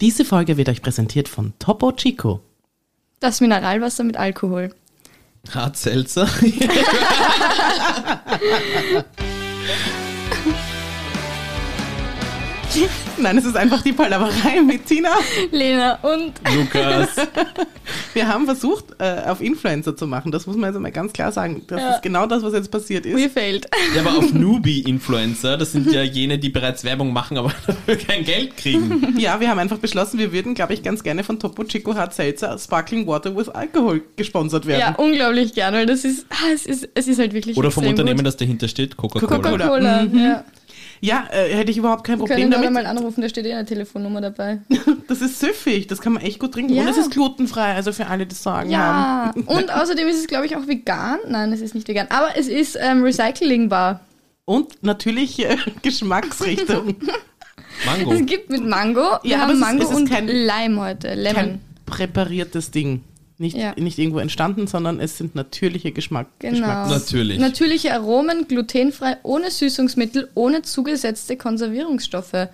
Diese Folge wird euch präsentiert von Topo Chico. Das Mineralwasser mit Alkohol. Hartselzer. Nein, es ist einfach die Palaverei mit Tina. Lena und Lukas. Wir haben versucht, äh, auf Influencer zu machen. Das muss man jetzt mal ganz klar sagen. Das Ja. ist genau das, was jetzt passiert ist. we failed. Ja, aber auf Newbie-Influencer, das sind ja jene, die bereits Werbung machen, aber dafür kein Geld kriegen. Ja, wir haben einfach beschlossen, wir würden, glaube ich, ganz gerne von Topo Chico Hard Seltzer Sparkling Water with Alcohol gesponsert werden. Ja, unglaublich gern, weil das ist, ah, es ist, es ist halt wirklich Oder vom extrem Unternehmen, gut. das dahinter steht, Coca-Cola. Coca-Cola. Coca-Cola, Mhm. ja. Ja, äh, hätte ich überhaupt kein Wir Problem können da damit. mal anrufen, da steht eh eine Telefonnummer dabei. Das ist süffig, das kann man echt gut trinken. Ja. Und es ist glutenfrei, also für alle, die es sagen Ja, haben. und außerdem ist es, glaube ich, auch vegan. Nein, es ist nicht vegan, aber es ist ähm, recyclingbar. Und natürlich äh, Geschmacksrichtung. Mango. Es gibt mit Mango, wir Ja, aber haben es ist- Mango es ist und kein- Lime heute, Lemon. Kein präpariertes Ding. Nicht, Ja. nicht irgendwo entstanden, sondern es sind natürliche Geschmack. Genau. Geschmacks- Natürlich. Natürliche Aromen, glutenfrei, ohne Süßungsmittel, ohne zugesetzte Konservierungsstoffe.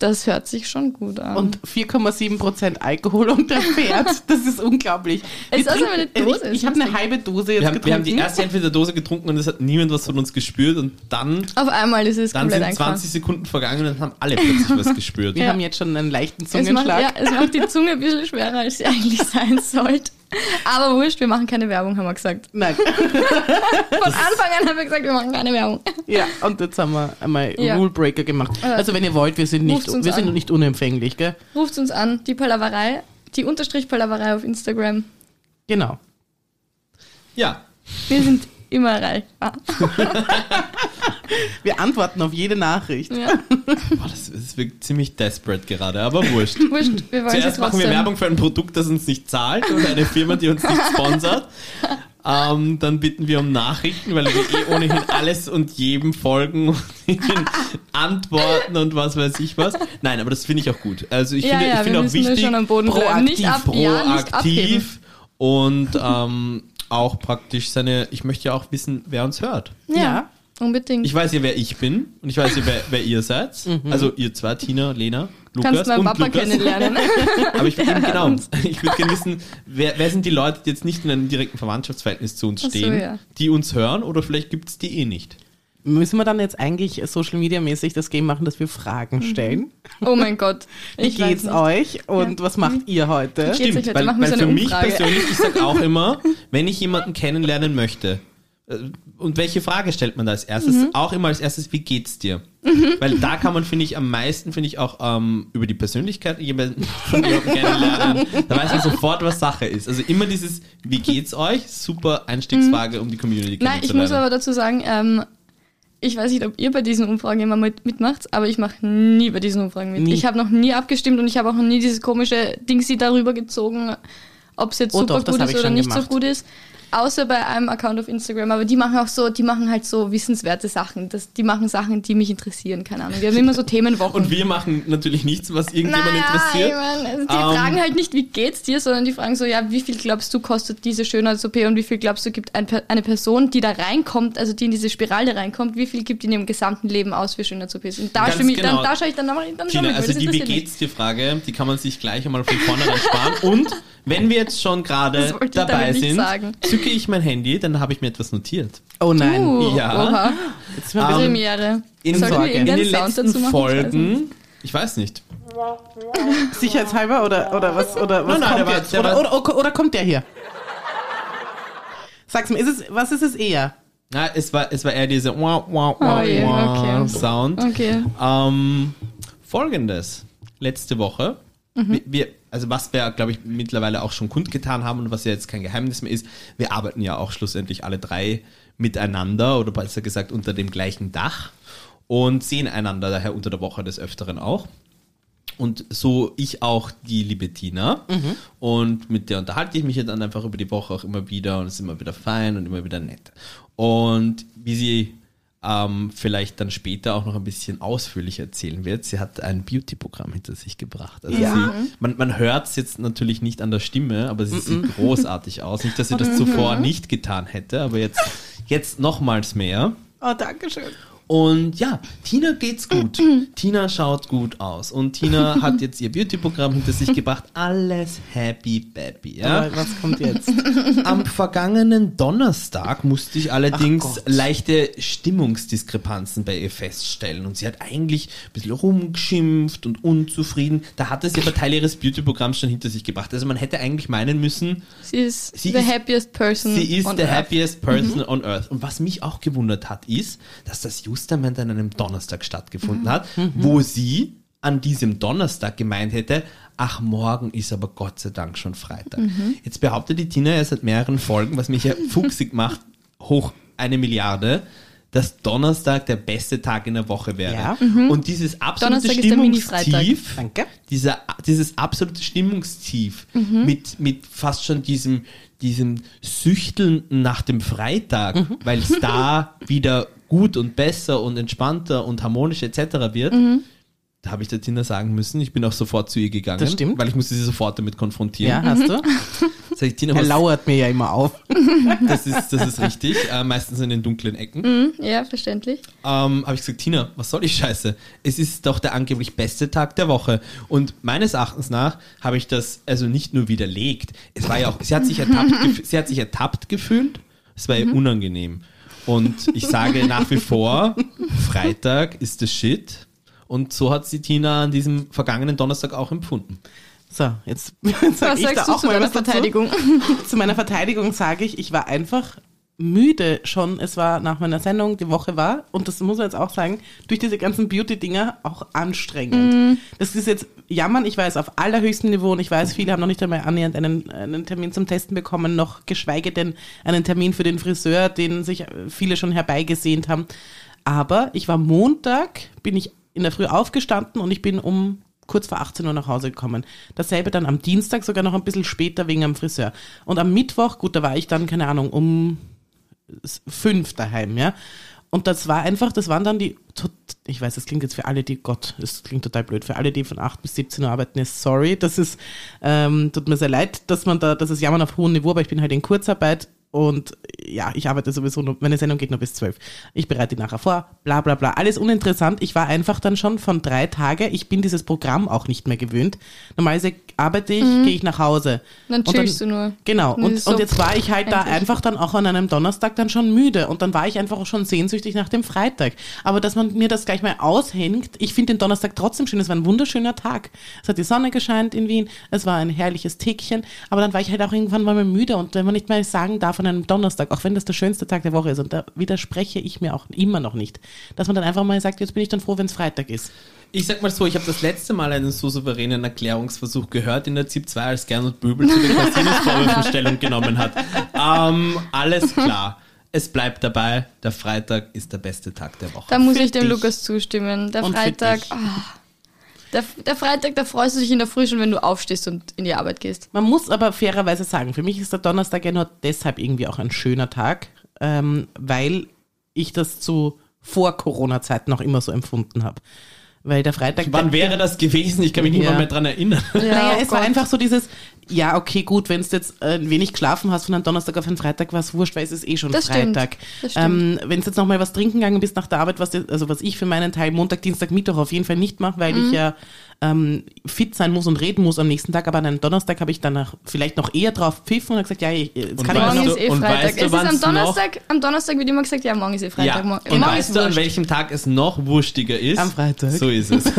Das hört sich schon gut an. Und 4,7% Alkohol und der Pferd. Das ist unglaublich. Es Wir ist also eine Dose, Ich, ich habe eine halbe Dose jetzt Wir haben, getrunken. wir haben die erste Hälfte der Dose getrunken und es hat niemand was von uns gespürt und dann, Auf einmal ist es dann sind eingefahren. 20 Sekunden vergangen und dann haben alle plötzlich was gespürt. Wir Ja. haben jetzt schon einen leichten Es macht, Zungenschlag. ja, es macht die Zunge ein bisschen schwerer, als sie eigentlich sein sollte. Aber wurscht, wir machen keine Werbung, haben wir gesagt. Nein. Von Anfang an haben wir gesagt, wir machen keine Werbung. Ja, und jetzt haben wir einmal Ja. Rule Breaker gemacht. Also wenn ihr wollt, wir sind nicht, wir sind an. nicht unempfänglich, gell? Ruft uns an, die Palaverei, die Unterstrich Palaverei auf Instagram. Genau. Ja, Wir sind immer erreichbar. Wir antworten auf jede Nachricht. Ja. Boah, das, das wirkt ziemlich desperate gerade, aber wurscht. Wurscht, wir Zuerst machen wir. Werbung für ein Produkt, das uns nicht zahlt oder eine Firma, die uns nicht sponsert. Ähm, dann bitten wir um Nachrichten, weil wir eh ohnehin alles und jedem folgen und ihnen antworten und was weiß ich was. Nein, aber das finde ich auch gut. Also ich Ja, finde, ja, ich finde auch wichtig, schon am Boden bleiben. Nicht, ab, proaktiv, ja, proaktiv und ähm, auch praktisch seine, ich möchte ja auch wissen, wer uns hört. Ja, Ja. Unbedingt. Ich weiß ja, wer ich bin und ich weiß ja, wer, wer ihr seid. Also ihr zwei, Tina, Lena, Lukas Kannst meinen und Papa Lukas. kennenlernen. Aber ich würde genau, ich würde gerne wissen, wer, wer sind die Leute, die jetzt nicht in einem direkten Verwandtschaftsverhältnis zu uns Ach so, stehen, ja. die uns hören oder vielleicht gibt es die eh nicht. Müssen wir dann jetzt eigentlich Social Media mäßig das Game machen, dass wir Fragen stellen? Oh mein Gott. Wie geht's euch und was macht ihr heute? Euch heute? weil, weil so für eine mich Umfrage. persönlich, ich sage auch immer, wenn ich jemanden kennenlernen möchte, und welche Frage stellt man da als erstes? Mhm. Auch immer als erstes, wie geht's dir? Weil da kann man, finde ich, am meisten, finde ich, auch ähm, über die Persönlichkeit jemanden von kennenlernen. Da weiß man sofort, was Sache ist. Also immer dieses, wie geht's euch? Super Einstiegsfrage, um die Community Nein, ich kennenzulernen. muss aber dazu sagen, ähm, ich weiß nicht, ob ihr bei diesen Umfragen immer mit, mitmacht, aber ich mache nie bei diesen Umfragen mit. Nie. Ich habe noch nie abgestimmt und ich habe auch noch nie dieses komische Ding sie darüber gezogen, ob es jetzt Oh super doch, gut ist oder nicht so gemacht. gut ist. Außer bei einem Account auf Instagram, aber die machen auch so, die machen halt so wissenswerte Sachen. Das, die machen Sachen, die mich interessieren, keine Ahnung. Wir haben immer so Themenwochen. und wir machen natürlich nichts, was irgendjemand naja, interessiert. Ich mein, also die Ähm, fragen halt nicht, wie geht's dir, sondern die fragen so, ja, wie viel glaubst du kostet diese Schönheits-OP und wie viel glaubst du gibt ein, eine Person, die da reinkommt, also die in diese Spirale reinkommt, wie viel gibt in ihrem gesamten Leben aus für Schönheits-OPs? Und da, genau. dann, da schaue ich dann, dann, dann weil also die Wie mich. geht's dir Frage, die kann man sich gleich einmal von vornherein sparen. Und wenn wir jetzt schon gerade dabei sind, sagen. Zücke ich mein Handy, dann habe ich mir etwas notiert. Oh nein. Uh, Ja. Oha, Jetzt ein bisschen- Premiere. In, Sollten wir Sorge. in den Sound letzten dazu machen? Folgen, ich weiß nicht. sicherheitshalber oder, oder was, oder was Nein, nein, kommt der war- jetzt? der Oder, war- oder, oder, oder kommt der hier? Sag's mir, ist es, was ist es eher? Na, es war, es war eher dieser wow, wow, Oh wow, je, wow okay. Sound. Okay. Ähm, Folgendes. Letzte Woche. Mhm. Wir, wir, also was wir, glaube ich, mittlerweile auch schon kundgetan haben und was ja jetzt kein Geheimnis mehr ist, wir arbeiten ja auch schlussendlich alle drei miteinander oder besser gesagt unter dem gleichen Dach und sehen einander daher unter der Woche des Öfteren auch. Und so ich auch die liebe Tina. Und mit der unterhalte ich mich ja dann einfach über die Woche auch immer wieder und es ist immer wieder fein und immer wieder nett. Und wie sie ähm, vielleicht dann später auch noch ein bisschen ausführlicher erzählen wird, sie hat ein Beauty-Programm hinter sich gebracht. Also Ja. sie, man, man hört es jetzt natürlich nicht an der Stimme, aber sie sieht großartig aus. Nicht, dass sie das zuvor nicht getan hätte, aber jetzt, jetzt nochmals mehr. Oh, danke schön. Und ja, Tina geht's gut. Tina schaut gut aus. Und Tina hat jetzt ihr Beauty-Programm hinter sich gebracht. Alles happy baby. Ja? Aber was kommt jetzt? Am vergangenen Donnerstag musste ich allerdings leichte Stimmungsdiskrepanzen bei ihr feststellen. Und sie hat eigentlich ein bisschen rumgeschimpft und unzufrieden. Da hat sie aber Teil ihres Beauty-Programms schon hinter sich gebracht. Also man hätte eigentlich meinen müssen, Sie ist Sie the ist- happiest person. Sie ist on the earth. happiest person on earth. Und was mich auch gewundert hat, ist, dass das Justament an einem Donnerstag stattgefunden hat, wo sie an diesem Donnerstag gemeint hätte, ach, morgen ist aber Gott sei Dank schon Freitag. Jetzt behauptet die Tina ja seit mehreren Folgen, was mich ja fuchsig macht, hoch eine Milliarde, dass Donnerstag der beste Tag in der Woche wäre. Ja. Und dieses absolute Donnerstag. Stimmungstief, dieser, dieses absolute Stimmungstief Mhm. mit, mit fast schon diesem, diesem Süchteln nach dem Freitag, Mhm. weil es da wieder gut und besser und entspannter und harmonisch etc. wird. Mhm. Da habe ich der Tina sagen müssen, ich bin auch sofort zu ihr gegangen, Das stimmt. weil ich musste sie sofort damit konfrontieren. Ja, hast du? Sag ich, Tina, Er lauert mir ja immer auf. das, ist, das ist richtig, äh, meistens in den dunklen Ecken. Mhm, Ja, verständlich. ähm, habe ich gesagt, Tina, was soll ich Scheiße? Es ist doch der angeblich beste Tag der Woche. Und meines Erachtens nach habe ich das also nicht nur widerlegt. Es war ja auch, sie hat sich ertappt, sie hat sich ertappt gefühlt. Es war ihr unangenehm. Und ich sage nach wie vor, Freitag ist das Shit. Und so hat sie Tina an diesem vergangenen Donnerstag auch empfunden. So, jetzt sag Was ich da sagst du auch zu mal was dazu. Verteidigung? Zu meiner Verteidigung sage ich, ich war einfach müde schon. Es war nach meiner Sendung, die Woche war, und das muss man jetzt auch sagen, durch diese ganzen Beauty-Dinger auch anstrengend. Das ist jetzt jammern, ich weiß, auf allerhöchstem Niveau und ich weiß, viele haben noch nicht einmal annähernd einen, einen Termin zum Testen bekommen, noch geschweige denn einen Termin für den Friseur, den sich viele schon herbeigesehnt haben. Aber ich war Montag, bin ich in der Früh aufgestanden und ich bin um kurz vor 18 Uhr nach Hause gekommen. Dasselbe dann am Dienstag, sogar noch ein bisschen später wegen am Friseur. Und am Mittwoch, gut, da war ich dann, keine Ahnung, um fünf daheim, ja. Und das war einfach, das waren dann die, ich weiß, das klingt jetzt für alle, die, Gott, es klingt total blöd, für alle, die von 8 bis 17 Uhr arbeiten, ist sorry, das ist, ähm, tut mir sehr leid, dass man da, das ist Jammern auf hohem Niveau, aber ich bin halt in Kurzarbeit und ja, ich arbeite sowieso nur, meine Sendung geht nur bis 12. Ich bereite die nachher vor, bla bla bla. Alles uninteressant. Ich war einfach dann schon von drei Tage, ich bin dieses Programm auch nicht mehr gewöhnt. Normalerweise arbeite ich, gehe ich nach Hause. Dann Und chillst du nur. Genau, Und und, ist und so jetzt war ich halt da endlich. einfach dann auch an einem Donnerstag dann schon müde und dann war ich einfach auch schon sehnsüchtig nach dem Freitag. Aber dass man mir das gleich mal aushängt, ich finde den Donnerstag trotzdem schön, es war ein wunderschöner Tag. Es hat die Sonne gescheint in Wien, es war ein herrliches Tägchen, aber dann war ich halt auch irgendwann mal müde und wenn man nicht mal sagen darf an einem Donnerstag, auch wenn das der schönste Tag der Woche ist und da widerspreche ich mir auch immer noch nicht, dass man dann einfach mal sagt, jetzt bin ich dann froh, wenn es Freitag ist. Ich sag mal so, ich habe das letzte Mal einen so souveränen Erklärungsversuch gehört in der ZIP 2, als Gernot Böbel zu den Casinos-Vorwürfen Stellung genommen hat. Ähm, alles klar. Es bleibt dabei, der Freitag ist der beste Tag der Woche. Da muss Für ich dem dich. Lukas zustimmen. Der Und für Freitag, dich. Der, der Freitag, da freust du dich in der Früh schon, wenn du aufstehst und in die Arbeit gehst. Man muss aber fairerweise sagen, für mich ist der Donnerstag ja nur deshalb irgendwie auch ein schöner Tag, ähm, weil ich das zu vor Corona-Zeiten noch immer so empfunden habe. Weil der Freitag. Wann wäre das gewesen? Ich kann mich nicht Ja. mal mehr dran erinnern. Naja, oh es war Gott. einfach so dieses, ja, okay, gut, wenn du jetzt äh, wenig geschlafen hast von einem Donnerstag auf einen Freitag, war es wurscht, weil es ist eh schon Das stimmt. Freitag. Das stimmt. Ähm, wenn du jetzt noch mal was trinken gegangen bist nach der Arbeit, was, also was ich für meinen Teil Montag, Dienstag, Mittwoch auf jeden Fall nicht mache, weil Mhm. ich ja ähm, fit sein muss und reden muss am nächsten Tag, aber an einem Donnerstag habe ich danach vielleicht noch eher drauf pfiffen und gesagt, ja, ich- jetzt Und kann ich noch Morgen du- ist eh und Freitag. weißt du, es ist am noch- Donnerstag, am Donnerstag wird immer gesagt, ja, morgen ist eh Freitag. Ja, morgen, und morgen weißt du, an welchem Tag es noch wurstiger ist? Am Freitag. So ist es.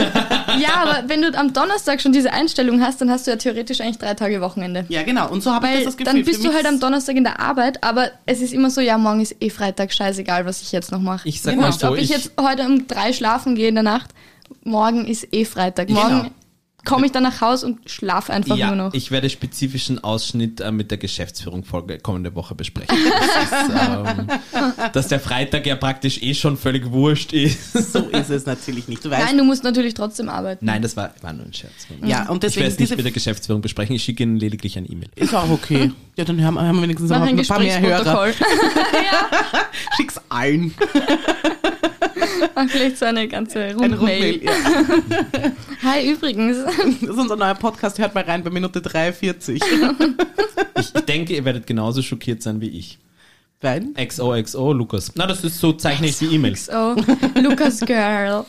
Ja, aber wenn du am Donnerstag schon diese Einstellung hast, dann hast du ja theoretisch eigentlich drei Tage Wochenende. Ja, genau. Und so habe ich das, das Gefühl. dann bist du halt am Donnerstag in der Arbeit, aber es ist immer so, ja, morgen ist eh Freitag, scheißegal, was ich jetzt noch mache. Ich sag Genau. mal so, Ob ich, ich, jetzt heute um drei schlafen gehe in der Nacht, morgen ist eh Freitag. Morgen Genau. Komme ich dann nach Hause und schlafe einfach ja, nur noch. ich werde spezifischen Ausschnitt äh, mit der Geschäftsführung Folge kommende Woche besprechen. Das ist, ähm, dass der Freitag ja praktisch eh schon völlig wurscht ist. So ist es natürlich nicht. Du weißt, Nein, du musst natürlich trotzdem arbeiten. Nein, das war, war nur ein Scherz. ja, und Ich deswegen werde es nicht mit der Geschäftsführung besprechen, ich schicke Ihnen lediglich ein E-Mail. ist auch okay. Ja, dann haben, haben wir wenigstens noch ein ein paar mehr Hörer. Gesprächsprotokoll. Schick's allen. Vielleicht so eine ganze Ein Rundmail. Rundmail. Ja. Hi, übrigens. Das ist unser neuer Podcast. Hört mal rein bei Minute 43. Ich, ich denke, ihr werdet genauso schockiert sein wie ich. Wein? XOXO, Lukas. Na, das ist so, zeichne ich die E-Mails. So, Lukas Girl.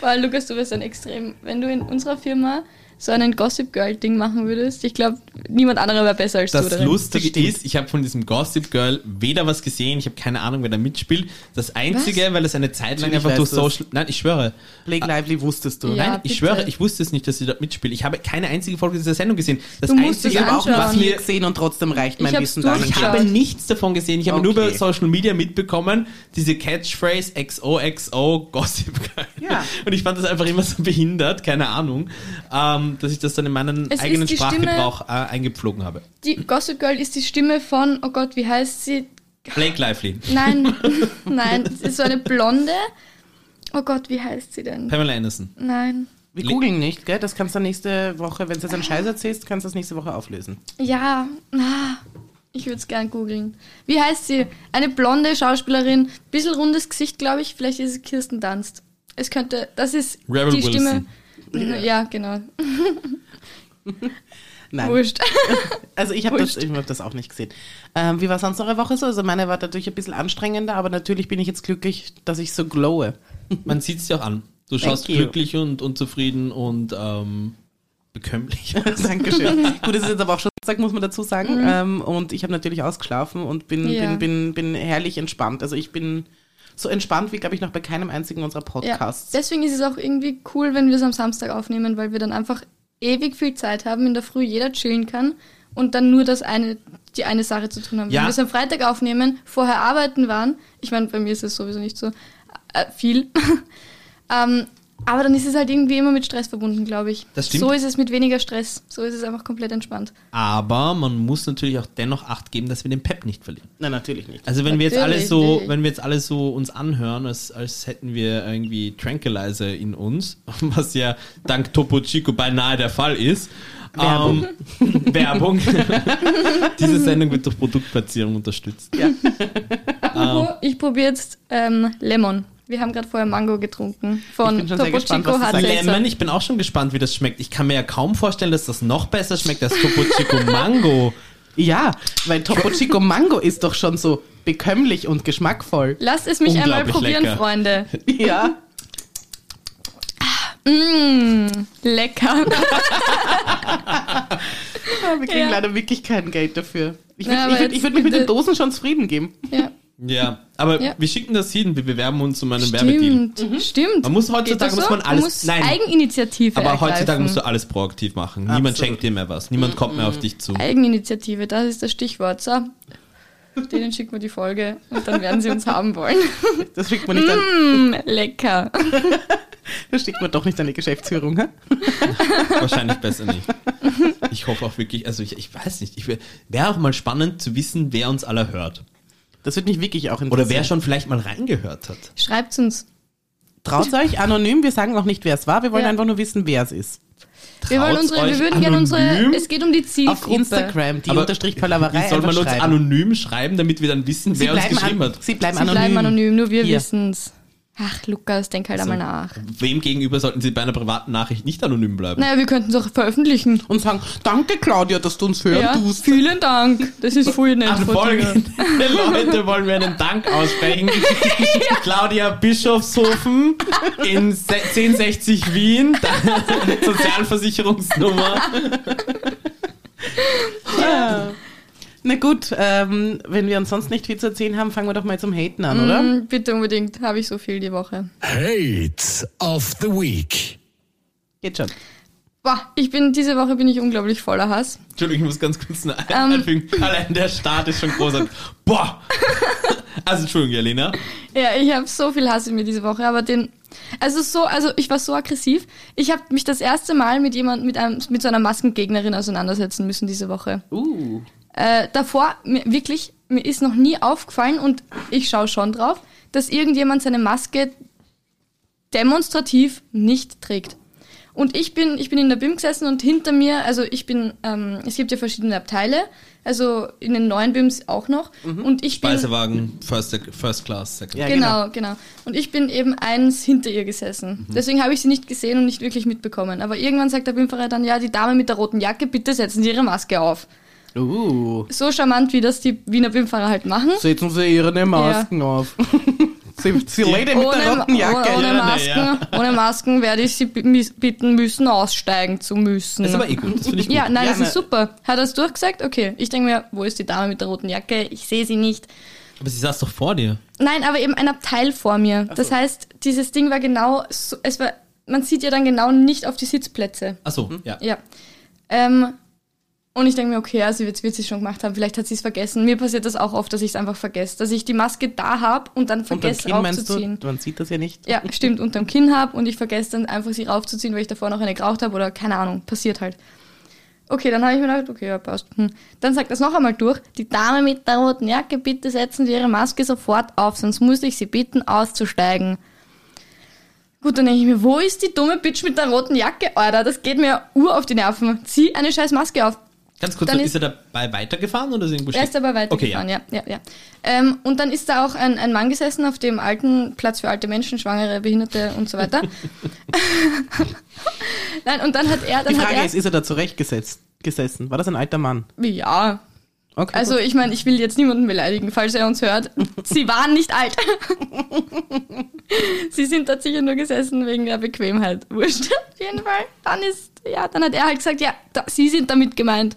Boah, Lukas, du bist ein extrem. Wenn du in unserer Firma so einen Gossip Girl Ding machen würdest, ich glaube, niemand anderer wäre besser als du Das darin. Lustige stimmt. ist, ich habe von diesem Gossip Girl weder was gesehen, ich habe keine Ahnung, wer da mitspielt. Das Einzige, weil es eine Zeit lang Natürlich einfach durch. Social... Nein, ich schwöre. Blake Lively wusstest du. Ja. Nein, ich bitte. schwöre, ich wusste es nicht, dass sie dort mitspielt. Ich habe keine einzige Folge dieser Sendung gesehen. Das Du musst Einzige, habe auch was was mir mir... gesehen und trotzdem reicht mein Wissen durchgeschaut. Ich habe nichts davon gesehen. Ich habe nur Okay. über Social Media mitbekommen, diese Catchphrase XOXO Gossip Girl. Ja. Und ich fand das einfach immer so behindert, keine Ahnung, ähm, dass ich das dann in meinen Es eigenen Sprachgebrauch äh, eingepflogen habe. Die Gossip Girl ist die Stimme von, oh Gott, wie heißt sie? Blake Lively, Nein, nein, es ist so eine Blonde. Oh Gott, wie heißt sie denn? Pamela Anderson. Nein. Wir googeln nicht, gell? Das kannst du nächste Woche, wenn du jetzt einen Scheiß erzählst, kannst du das nächste Woche auflösen. Ja, ah, ich würde es gern googeln. Wie heißt sie? Eine blonde Schauspielerin, bisschen rundes Gesicht, glaube ich. Vielleicht ist es Kirsten Dunst. Es könnte, das ist Rebel die Stimme. Wilson. Ja, genau. Nein. Wurscht. Also ich habe das, ich hab das auch nicht gesehen. Ähm, wie war sonst eure Woche so? Also meine war natürlich ein bisschen anstrengender, aber natürlich bin ich jetzt glücklich, dass ich so glowe. Man sieht es dir auch an. Du schaust glücklich und, und zufrieden und ähm, bekömmlich. Dankeschön. Gut, es ist jetzt aber auch schon Samstag, muss man dazu sagen. Ähm, und ich habe natürlich ausgeschlafen und bin, Ja. bin, bin, bin herrlich entspannt. Also ich bin so entspannt wie, glaube ich, noch bei keinem einzigen unserer Ja. Podcasts. Deswegen ist es auch irgendwie cool, wenn wir es am Samstag aufnehmen, weil wir dann einfach ewig viel Zeit haben, in der Früh jeder chillen kann und dann nur das eine, die eine Sache zu tun haben. Ja. Wenn wir es am Freitag aufnehmen, vorher arbeiten waren, ich meine, bei mir ist es sowieso nicht so äh, viel, ähm, aber dann ist es halt irgendwie immer mit Stress verbunden, glaube ich. Das stimmt. So ist es mit weniger Stress. So ist es einfach komplett entspannt. Aber man muss natürlich auch dennoch Acht geben, dass wir den Pep nicht verlieren. Nein, natürlich nicht. Also wenn wir jetzt alle Natürlich, so, natürlich. wenn wir jetzt alle so uns anhören, als, als hätten wir irgendwie Tranquilizer in uns, was ja dank Topo Chico beinahe der Fall ist. Werbung. Ähm, Werbung. Diese Sendung wird durch Produktplatzierung unterstützt. Apropos, ich probiere jetzt ähm, Lemon. Wir haben gerade vorher Mango getrunken von Ich bin schon sehr Topo gespannt, Chico. Seltzer. Lemon, ich bin auch schon gespannt, wie das schmeckt. Ich kann mir ja kaum vorstellen, dass das noch besser schmeckt als Topo Chico Mango. Ja, weil Topo Chico Mango ist doch schon so bekömmlich und geschmackvoll. Lasst es mich einmal probieren, lecker. Freunde. Ja. Mmh, lecker. Ja, wir kriegen Ja. leider wirklich kein Geld dafür. Ich würde Ja, würd, würd mich mit den Dosen schon zufrieden geben. ja, Ja, aber Ja. wir schicken das hin, wir bewerben uns um einen Werbedeal. stimmt, stimmt. Man muss heutzutage muss man Du alles- nein. Eigeninitiative Aber ergreifen. heutzutage musst du alles proaktiv machen. Niemand Absolut. schenkt dir mehr was. Niemand kommt mehr auf dich zu. Eigeninitiative, das ist das Stichwort. So, denen schicken wir die Folge und dann werden sie uns haben wollen. Das schickt man nicht an, Mm, lecker. das schickt man doch nicht an die Geschäftsführung. Hä? Wahrscheinlich besser nicht. Ich hoffe auch wirklich, also ich, ich weiß nicht, ich wäre auch mal spannend zu wissen, wer uns alle hört. Das wird mich wirklich auch interessieren. Oder wer schon vielleicht mal reingehört hat. Schreibt's uns. Traut euch anonym, wir sagen auch nicht, wer es war, wir wollen Ja. einfach nur wissen, wer es ist. Wir, wollen unsere, wir euch würden gerne unsere. anonym? Es geht um die Zielgruppe. Auf Instagram, die Aber Unterstrich Palaverei Wie soll man uns schreiben. anonym schreiben, damit wir dann wissen, Sie wer uns geschrieben an, hat? sie bleiben Sie anonym. bleiben anonym, nur wir Hier. wissen's. Ach, Lukas, denk halt einmal nach. Wem gegenüber sollten sie bei einer privaten Nachricht nicht anonym bleiben? Naja, wir könnten es auch veröffentlichen. Und sagen, danke Claudia, dass du uns hören Ja, tust. vielen Dank. Das ist voll nett An von dir. folgende Leute wollen wir einen Dank aussprechen. Claudia Bischofshofen in se- 1060 Wien, Sozialversicherungsnummer. Ja. Na gut, ähm, wenn wir uns sonst nicht viel zu erzählen haben, fangen wir doch mal zum Haten an, oder? Mm, Bitte unbedingt, habe ich so viel die Woche. Hate of the Week. Geht schon. Boah, ich bin, diese Woche bin ich unglaublich voller Hass. Entschuldigung, ich muss ganz kurz noch Ähm. einfügen. Allein der Start ist schon großartig. Boah! Also, Entschuldigung, Jelena. Ja, ich habe so viel Hass in mir diese Woche, aber den, also so, also ich war so aggressiv. Ich habe mich das erste Mal mit jemand, mit einem, mit so einer Maskengegnerin auseinandersetzen müssen diese Woche. Uh. Äh, davor, mir, wirklich, mir ist noch nie aufgefallen und ich schaue schon drauf, dass irgendjemand seine Maske demonstrativ nicht trägt. Und ich bin, ich bin in der BIM gesessen und hinter mir, also ich bin, ähm, es gibt ja verschiedene Abteile, also in den neuen BIMs auch noch. Und ich bin. Speisewagen, First, First Class, Second. Ja, genau, genau, Und ich bin eben eins hinter ihr gesessen. Deswegen habe ich sie nicht gesehen und nicht wirklich mitbekommen. Aber irgendwann sagt der BIM-Fahrer dann, ja, die Dame mit der roten Jacke, bitte setzen Sie Ihre Maske auf. Uh, So charmant, wie das die Wiener BIM-Fahrer halt machen. setzen Sie Ihre Masken auf. Sie, Sie Lady mit der roten Jacke. ohne, ohne, Ja, Masken, ohne Masken werde ich Sie bi- bitten müssen, aussteigen zu müssen. Das ist aber eh gut, das finde ich gut. ja, nein, Ja, das ne- ist super. Hat er es durchgesagt? Okay. Ich denke mir, wo ist die Dame mit der roten Jacke? Ich sehe sie nicht. Aber sie saß doch vor dir. Nein, aber eben ein Abteil vor mir. Das heißt, dieses Ding war genau, so, es war, man sieht ja dann genau nicht auf die Sitzplätze. Achso, Mhm. ja. Ja. Ähm, und ich denke mir, okay, also jetzt wird sie schon gemacht haben, vielleicht hat sie es vergessen. Mir passiert das auch oft, dass ich es einfach vergesse, dass ich die Maske da habe und dann vergesse raufzuziehen. du? Man sieht das ja nicht. Ja, stimmt, unterm Kinn habe und ich vergesse dann einfach sie raufzuziehen, weil ich davor noch eine geraucht habe oder keine Ahnung, passiert halt. Okay, dann habe ich mir gedacht, okay, ja, passt. Hm. Dann sagt das noch einmal durch. Die Dame mit der roten Jacke, bitte setzen Sie Ihre Maske sofort auf, sonst muss ich Sie bitten, auszusteigen. Gut, dann denke ich mir, wo ist die dumme Bitch mit der roten Jacke, Alter? Das geht mir ur auf die Nerven. Zieh eine scheiß Maske auf. Ganz kurz, Dann ist, ist- er dabei weitergefahren oder ist er irgendwo Er ist dabei weitergefahren, Okay, ja. ja, ja, Ähm, und dann ist da auch ein, ein Mann gesessen auf dem alten Platz für alte Menschen, Schwangere, Behinderte und so weiter. Nein, und dann hat er, dann Die Frage er, ist, ist er da zurechtgesetzt gesessen? War das ein alter Mann? ja, Okay, also gut. ich meine, ich will jetzt niemanden beleidigen, falls er uns hört. Sie waren nicht alt. Sie sind dort sicher nur gesessen wegen der Bequemheit. Wurscht, auf jeden Fall. Dann ist, ja, dann hat er halt gesagt, ja, da, Sie sind damit gemeint.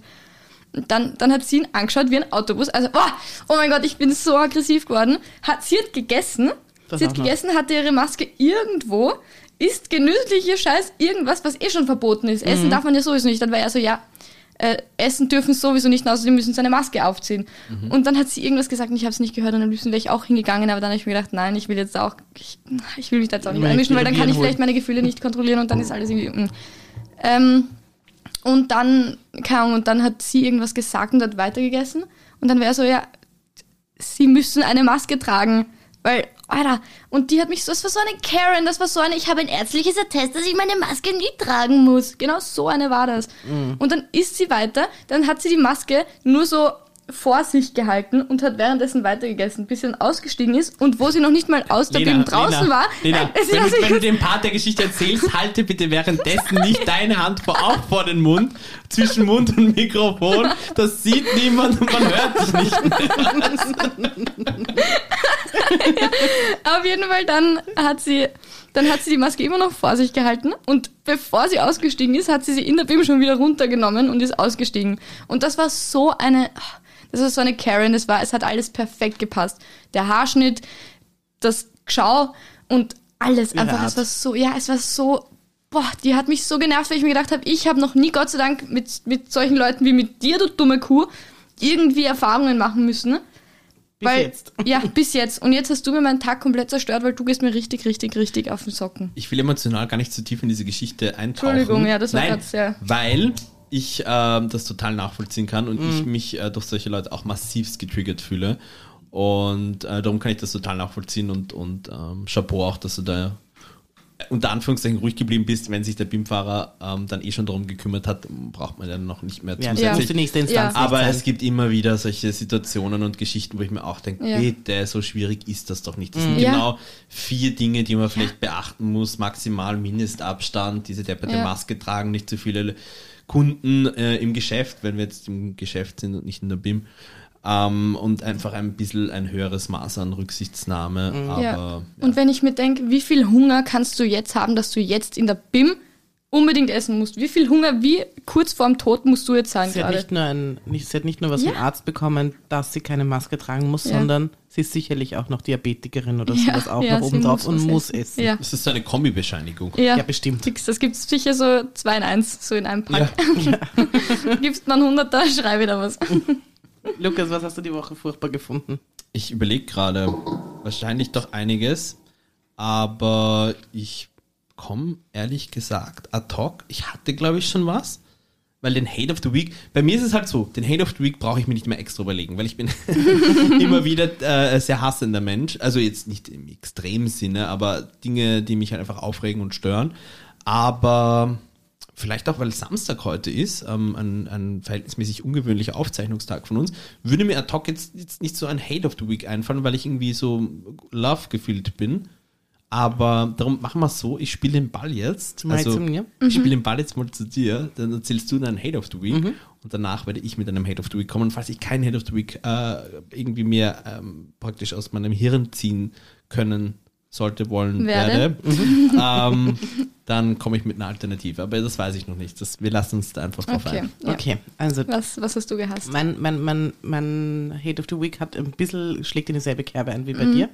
Dann, dann hat sie ihn angeschaut wie ein Autobus. Also, boah, oh mein Gott, ich bin so aggressiv geworden. Hat, sie hat gegessen. Das sie hat gegessen, hatte ihre Maske irgendwo, isst genüsslich ihr Scheiß irgendwas, was eh schon verboten ist. Mhm. Essen darf man ja sowieso nicht. Dann war er so, ja, äh, essen dürfen sowieso nicht, außerdem müssen sie eine Maske aufziehen. Mhm. Und dann hat sie irgendwas gesagt und ich habe es nicht gehört und am liebsten wäre ich auch hingegangen, aber dann habe ich mir gedacht, nein, ich will jetzt auch, ich, ich will mich da jetzt auch nicht einmischen, weil dann kann ich vielleicht meine Gefühle nicht kontrollieren und dann ist alles irgendwie... mm. Ähm, und dann, keine Ahnung, und dann hat sie irgendwas gesagt und hat weitergegessen. Und dann wäre so, ja, sie müssen eine Maske tragen. Weil, Alter, und die hat mich so, das war so eine Karen, das war so eine, ich habe ein ärztliches Attest, dass ich meine Maske nie tragen muss. Genau so eine war das. Und dann isst sie weiter, dann hat sie die Maske nur so vor sich gehalten und hat währenddessen weitergegessen, bis sie dann ausgestiegen ist und wo sie noch nicht mal aus der Bim draußen Lena, war. Lena, es wenn, du, wenn du den Part der Geschichte erzählst, halte bitte währenddessen nicht deine Hand vor, auch vor den Mund, zwischen Mund und Mikrofon. Das sieht niemand und man hört dich nicht. Auf jeden Fall, dann hat sie, dann hat sie die Maske immer noch vor sich gehalten und bevor sie ausgestiegen ist, hat sie sie in der BIM schon wieder runtergenommen und ist ausgestiegen. Und das war so eine, das war so eine Karen, das war, es hat alles perfekt gepasst. Der Haarschnitt, das Geschau und alles Ihre einfach, Art. es war so, ja, es war so, boah, die hat mich so genervt, weil ich mir gedacht habe, ich habe noch nie, Gott sei Dank, mit, mit solchen Leuten wie mit dir, du dumme Kuh, irgendwie Erfahrungen machen müssen. Bis weil, jetzt. Ja, bis jetzt. Und jetzt hast du mir meinen Tag komplett zerstört, weil du gehst mir richtig, richtig, richtig auf den Socken. Ich will emotional gar nicht zu tief in diese Geschichte eintauchen. Entschuldigung, ja, das war Nein, grad sehr- Weil ich ähm, das total nachvollziehen kann und Mhm. ich mich äh, durch solche Leute auch massivst getriggert fühle. Und äh, darum kann ich das total nachvollziehen und, und ähm, Chapeau auch, dass du da unter Anführungszeichen ruhig geblieben bist, wenn sich der BIM-Fahrer ähm, dann eh schon darum gekümmert hat, braucht man ja noch nicht mehr Ja, zusätzlich. muss die nächste Instanz Ja. Aber es gibt immer wieder solche Situationen und Geschichten, wo ich mir auch denke, Ja. bitte, so schwierig ist das doch nicht. Das sind Ja. genau vier Dinge, die man vielleicht beachten muss. Maximal Mindestabstand, diese depperte Ja. Maske tragen, nicht zu viele Kunden äh, im Geschäft, wenn wir jetzt im Geschäft sind und nicht in der BIM. Ähm, und einfach ein bisschen ein höheres Maß an Rücksichtsnahme. Aber ja. Und wenn ich mir denke, wie viel Hunger kannst du jetzt haben, dass du jetzt in der BIM unbedingt essen musst? Wie viel Hunger, wie kurz vorm Tod musst du jetzt sein Sie hat, gerade? nicht nur ein, nicht, sie hat nicht nur was Ja. vom Arzt bekommen, dass sie keine Maske tragen muss, Ja. sondern sie ist sicherlich auch noch Diabetikerin oder Ja, sowas auch ja, noch oben drauf und was muss essen. essen. Ja. das ist so eine Kombibescheinigung. Ja, Ja, bestimmt. Das gibt es sicher so zwei in eins, so in einem Pack. Gibst man 100, da schreibe ich da was. Lukas, was hast du die Woche furchtbar gefunden? Ich überlege gerade, wahrscheinlich doch einiges, aber ich komme ehrlich gesagt ad hoc. Ich hatte, glaube ich, schon was. Weil den Hate of the Week, bei mir ist es halt so, den Hate of the Week brauche ich mir nicht mehr extra überlegen, weil ich bin immer wieder äh, sehr hassender Mensch. Also jetzt nicht im extremen Sinne, aber Dinge, die mich halt einfach aufregen und stören. Aber vielleicht auch, weil Samstag heute ist, ähm, ein, ein verhältnismäßig ungewöhnlicher Aufzeichnungstag von uns, würde mir ad hoc jetzt, jetzt nicht so ein Hate of the Week einfallen, weil ich irgendwie so love gefühlt bin. Aber darum machen wir es so, ich spiele den Ball jetzt. Mal also, zu mir. Ich spiele den Ball jetzt mal zu dir, dann erzählst du deinen Hate of the Week und danach werde ich mit einem Hate of the Week kommen. Falls ich keinen Hate of the Week äh, irgendwie mir ähm, praktisch aus meinem Hirn ziehen können sollte, wollen, Werde. werde, ähm, dann komme ich mit einer Alternative. Aber das weiß ich noch nicht. Das, wir lassen uns da einfach drauf Okay. ein. Ja. Okay, also Was, was hast du gehasst? mein, mein, mein, mein Hate of the Week hat ein bisschen, schlägt in dieselbe Kerbe ein wie bei dir.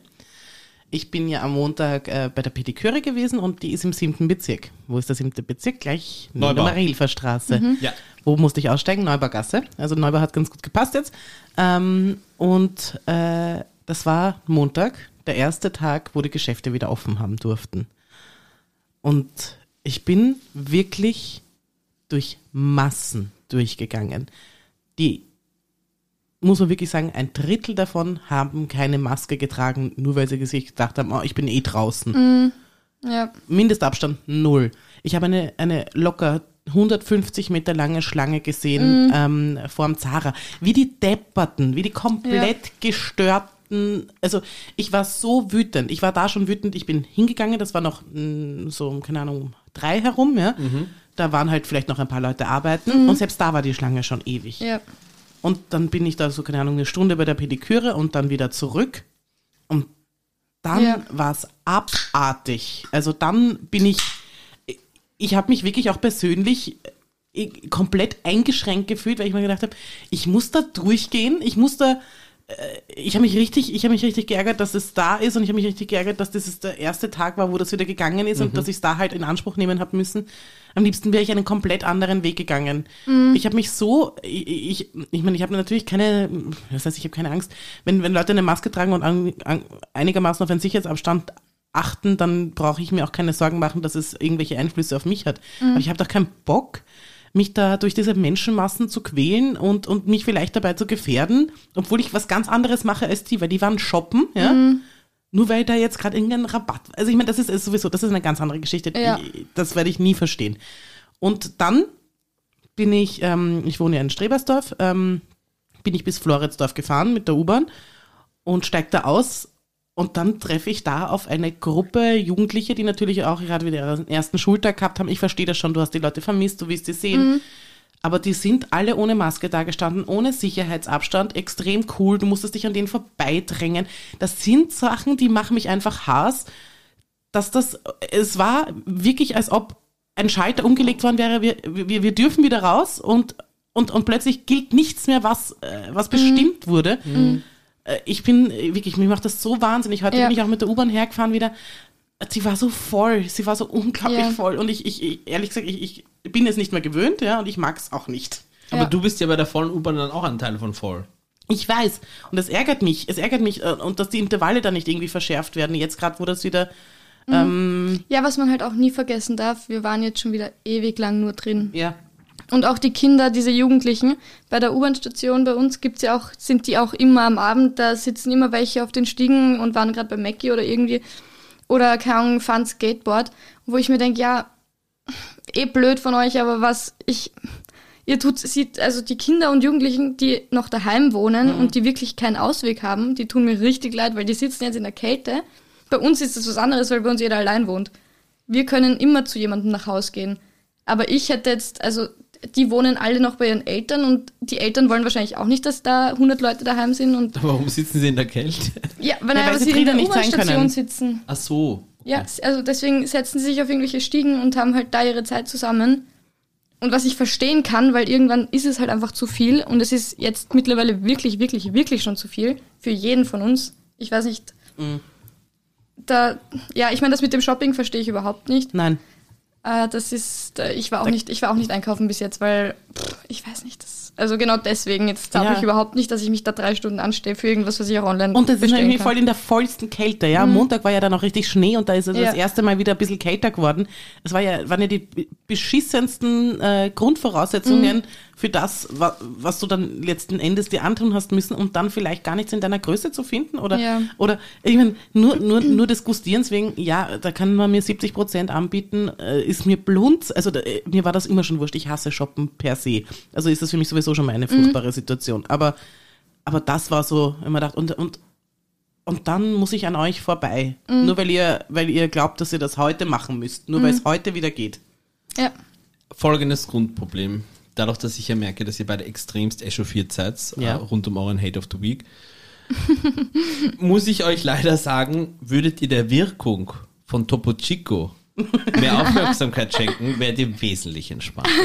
Ich bin ja am Montag äh, bei der Pediküre gewesen und die ist im siebten Bezirk. Wo ist der siebte Bezirk? Gleich neben Neubau. der Marilfer Straße. Ja. Wo musste ich aussteigen? Neubaugasse. Also Neubau hat ganz gut gepasst jetzt. Ähm, und äh, das war Montag, der erste Tag, wo die Geschäfte wieder offen haben durften. Und ich bin wirklich durch Massen durchgegangen. Die, muss man wirklich sagen, ein Drittel davon haben keine Maske getragen, nur weil sie sich gedacht haben, oh, ich bin eh draußen. Ja. Mindestabstand null. Ich habe eine, eine locker 150 Meter lange Schlange gesehen ähm, vorm Zara. Wie die Depperten, wie die komplett gestörten. Also ich war so wütend. Ich war da schon wütend. Ich bin hingegangen. Das war noch mh, so, keine Ahnung, um drei herum. Ja. Da waren halt vielleicht noch ein paar Leute arbeiten. Und selbst da war die Schlange schon ewig. Ja. Und dann bin ich da so, keine Ahnung, eine Stunde bei der Pediküre und dann wieder zurück. Und dann Ja. war es abartig. Also dann bin ich, ich habe mich wirklich auch persönlich äh, komplett eingeschränkt gefühlt, weil ich mir gedacht habe, ich muss da durchgehen, ich muss da, äh, ich habe mich richtig, ich habe mich richtig geärgert, dass es da ist und ich habe mich richtig geärgert, dass das der erste Tag war, wo das wieder gegangen ist und dass ich es da halt in Anspruch nehmen habe müssen. Am liebsten wäre ich einen komplett anderen Weg gegangen. Ich habe mich so, ich, ich, ich meine, ich habe natürlich keine, das heißt, ich habe keine Angst, wenn, wenn Leute eine Maske tragen und an, an, einigermaßen auf einen Sicherheitsabstand achten, dann brauche ich mir auch keine Sorgen machen, dass es irgendwelche Einflüsse auf mich hat. Aber ich habe doch keinen Bock, mich da durch diese Menschenmassen zu quälen und, und mich vielleicht dabei zu gefährden, obwohl ich was ganz anderes mache als die, weil die waren shoppen, ja. Nur weil da jetzt gerade irgendein Rabatt. Also ich meine, das ist, ist sowieso, das ist eine ganz andere Geschichte. Ja. Das werde ich nie verstehen. Und dann bin ich, ähm, ich wohne ja in Strebersdorf, ähm, bin ich bis Floridsdorf gefahren mit der U-Bahn und steig da aus und dann treffe ich da auf eine Gruppe Jugendliche, die natürlich auch gerade wieder ihren ersten Schultag gehabt haben. Ich verstehe das schon, du hast die Leute vermisst, du willst sie sehen. Aber die sind alle ohne Maske da gestanden, ohne Sicherheitsabstand, extrem cool. Du musstest dich an denen vorbeidrängen. Das sind Sachen, die machen mich einfach Hass, dass das, es war wirklich, als ob ein Schalter umgelegt worden wäre, wir, wir, wir dürfen wieder raus und, und, und plötzlich gilt nichts mehr, was, äh, was bestimmt wurde. Äh, Ich bin äh, wirklich, mir macht das so wahnsinnig. Heute Ja. bin ich auch mit der U-Bahn hergefahren wieder. Sie war so voll, sie war so unglaublich Ja. voll. Und ich, ich, ich ehrlich gesagt, ich, ich bin es nicht mehr gewöhnt, ja, und ich mag es auch nicht. Aber Ja. du bist ja bei der vollen U-Bahn dann auch ein Teil von voll. Ich weiß. Und das ärgert mich. Es ärgert mich. äh, Und dass die Intervalle dann nicht irgendwie verschärft werden. Jetzt gerade, wo das wieder. Ja, was man halt auch nie vergessen darf, wir waren jetzt schon wieder ewig lang nur drin. Ja. Und auch die Kinder, diese Jugendlichen, bei der U-Bahn-Station bei uns gibt's ja auch, sind die auch immer am Abend, da sitzen immer welche auf den Stiegen und waren gerade bei Mackie oder irgendwie, oder keine Ahnung, fahren Skateboard, wo ich mir denke, ja, eh blöd von euch, aber was ich, ihr tut, sieht, also die Kinder und Jugendlichen, die noch daheim wohnen und die wirklich keinen Ausweg haben, die tun mir richtig leid, weil die sitzen jetzt in der Kälte. Bei uns ist das was anderes, weil bei uns jeder allein wohnt. Wir können immer zu jemandem nach Haus gehen. Aber ich hätte jetzt, also die wohnen alle noch bei ihren Eltern und die Eltern wollen wahrscheinlich auch nicht, dass da 100 Leute daheim sind und Warum sitzen sie in der Kälte? ja, weil, Ja, weil sie in der U-Bahn-Station sitzen. Ach so. Ja, also deswegen setzen sie sich auf irgendwelche Stiegen und haben halt da ihre Zeit zusammen. Und was ich verstehen kann, weil irgendwann ist es halt einfach zu viel und es ist jetzt mittlerweile wirklich, wirklich, wirklich schon zu viel für jeden von uns. Ich weiß nicht. Da, ja, ich meine, das mit dem Shopping verstehe ich überhaupt nicht. Nein. Äh, das ist, äh, ich war auch nicht, ich war auch nicht einkaufen bis jetzt, weil pff, ich weiß nicht, das, also genau deswegen jetzt glaube Ja. ich überhaupt nicht, dass ich mich da drei Stunden anstehe für irgendwas, was ich auch online Und das ist irgendwie kann. voll in der vollsten Kälte, ja. Am Montag war ja dann auch richtig Schnee und da ist es Ja. das erste Mal wieder ein bisschen kälter geworden. Es war ja, waren ja die beschissensten äh, Grundvoraussetzungen Mhm. für das, wa was du dann letzten Endes dir antun hast müssen, um dann vielleicht gar nichts in deiner Größe zu finden. Oder, Ja. oder ich meine, nur, nur, nur des Gustierens wegen, ja, da kann man mir 70 Prozent anbieten, äh, ist mir blunt. Also da, äh, mir war das immer schon wurscht. Ich hasse Shoppen per se. Also ist das für mich sowieso schon mal eine furchtbare Situation. Aber, aber das war so, wenn man dachte, und, und und dann muss ich an euch vorbei. Mhm. Nur weil ihr, weil ihr glaubt, dass ihr das heute machen müsst. Nur weil es heute wieder geht. Ja. Folgendes Grundproblem. Dadurch, dass ich ja merke, dass ihr beide extremst echauffiert seid, Ja. äh, rund um euren Hate of the Week, muss ich euch leider sagen, würdet ihr der Wirkung von Topo Chico mehr Aufmerksamkeit schenken, werdet ihr wesentlich entspannter.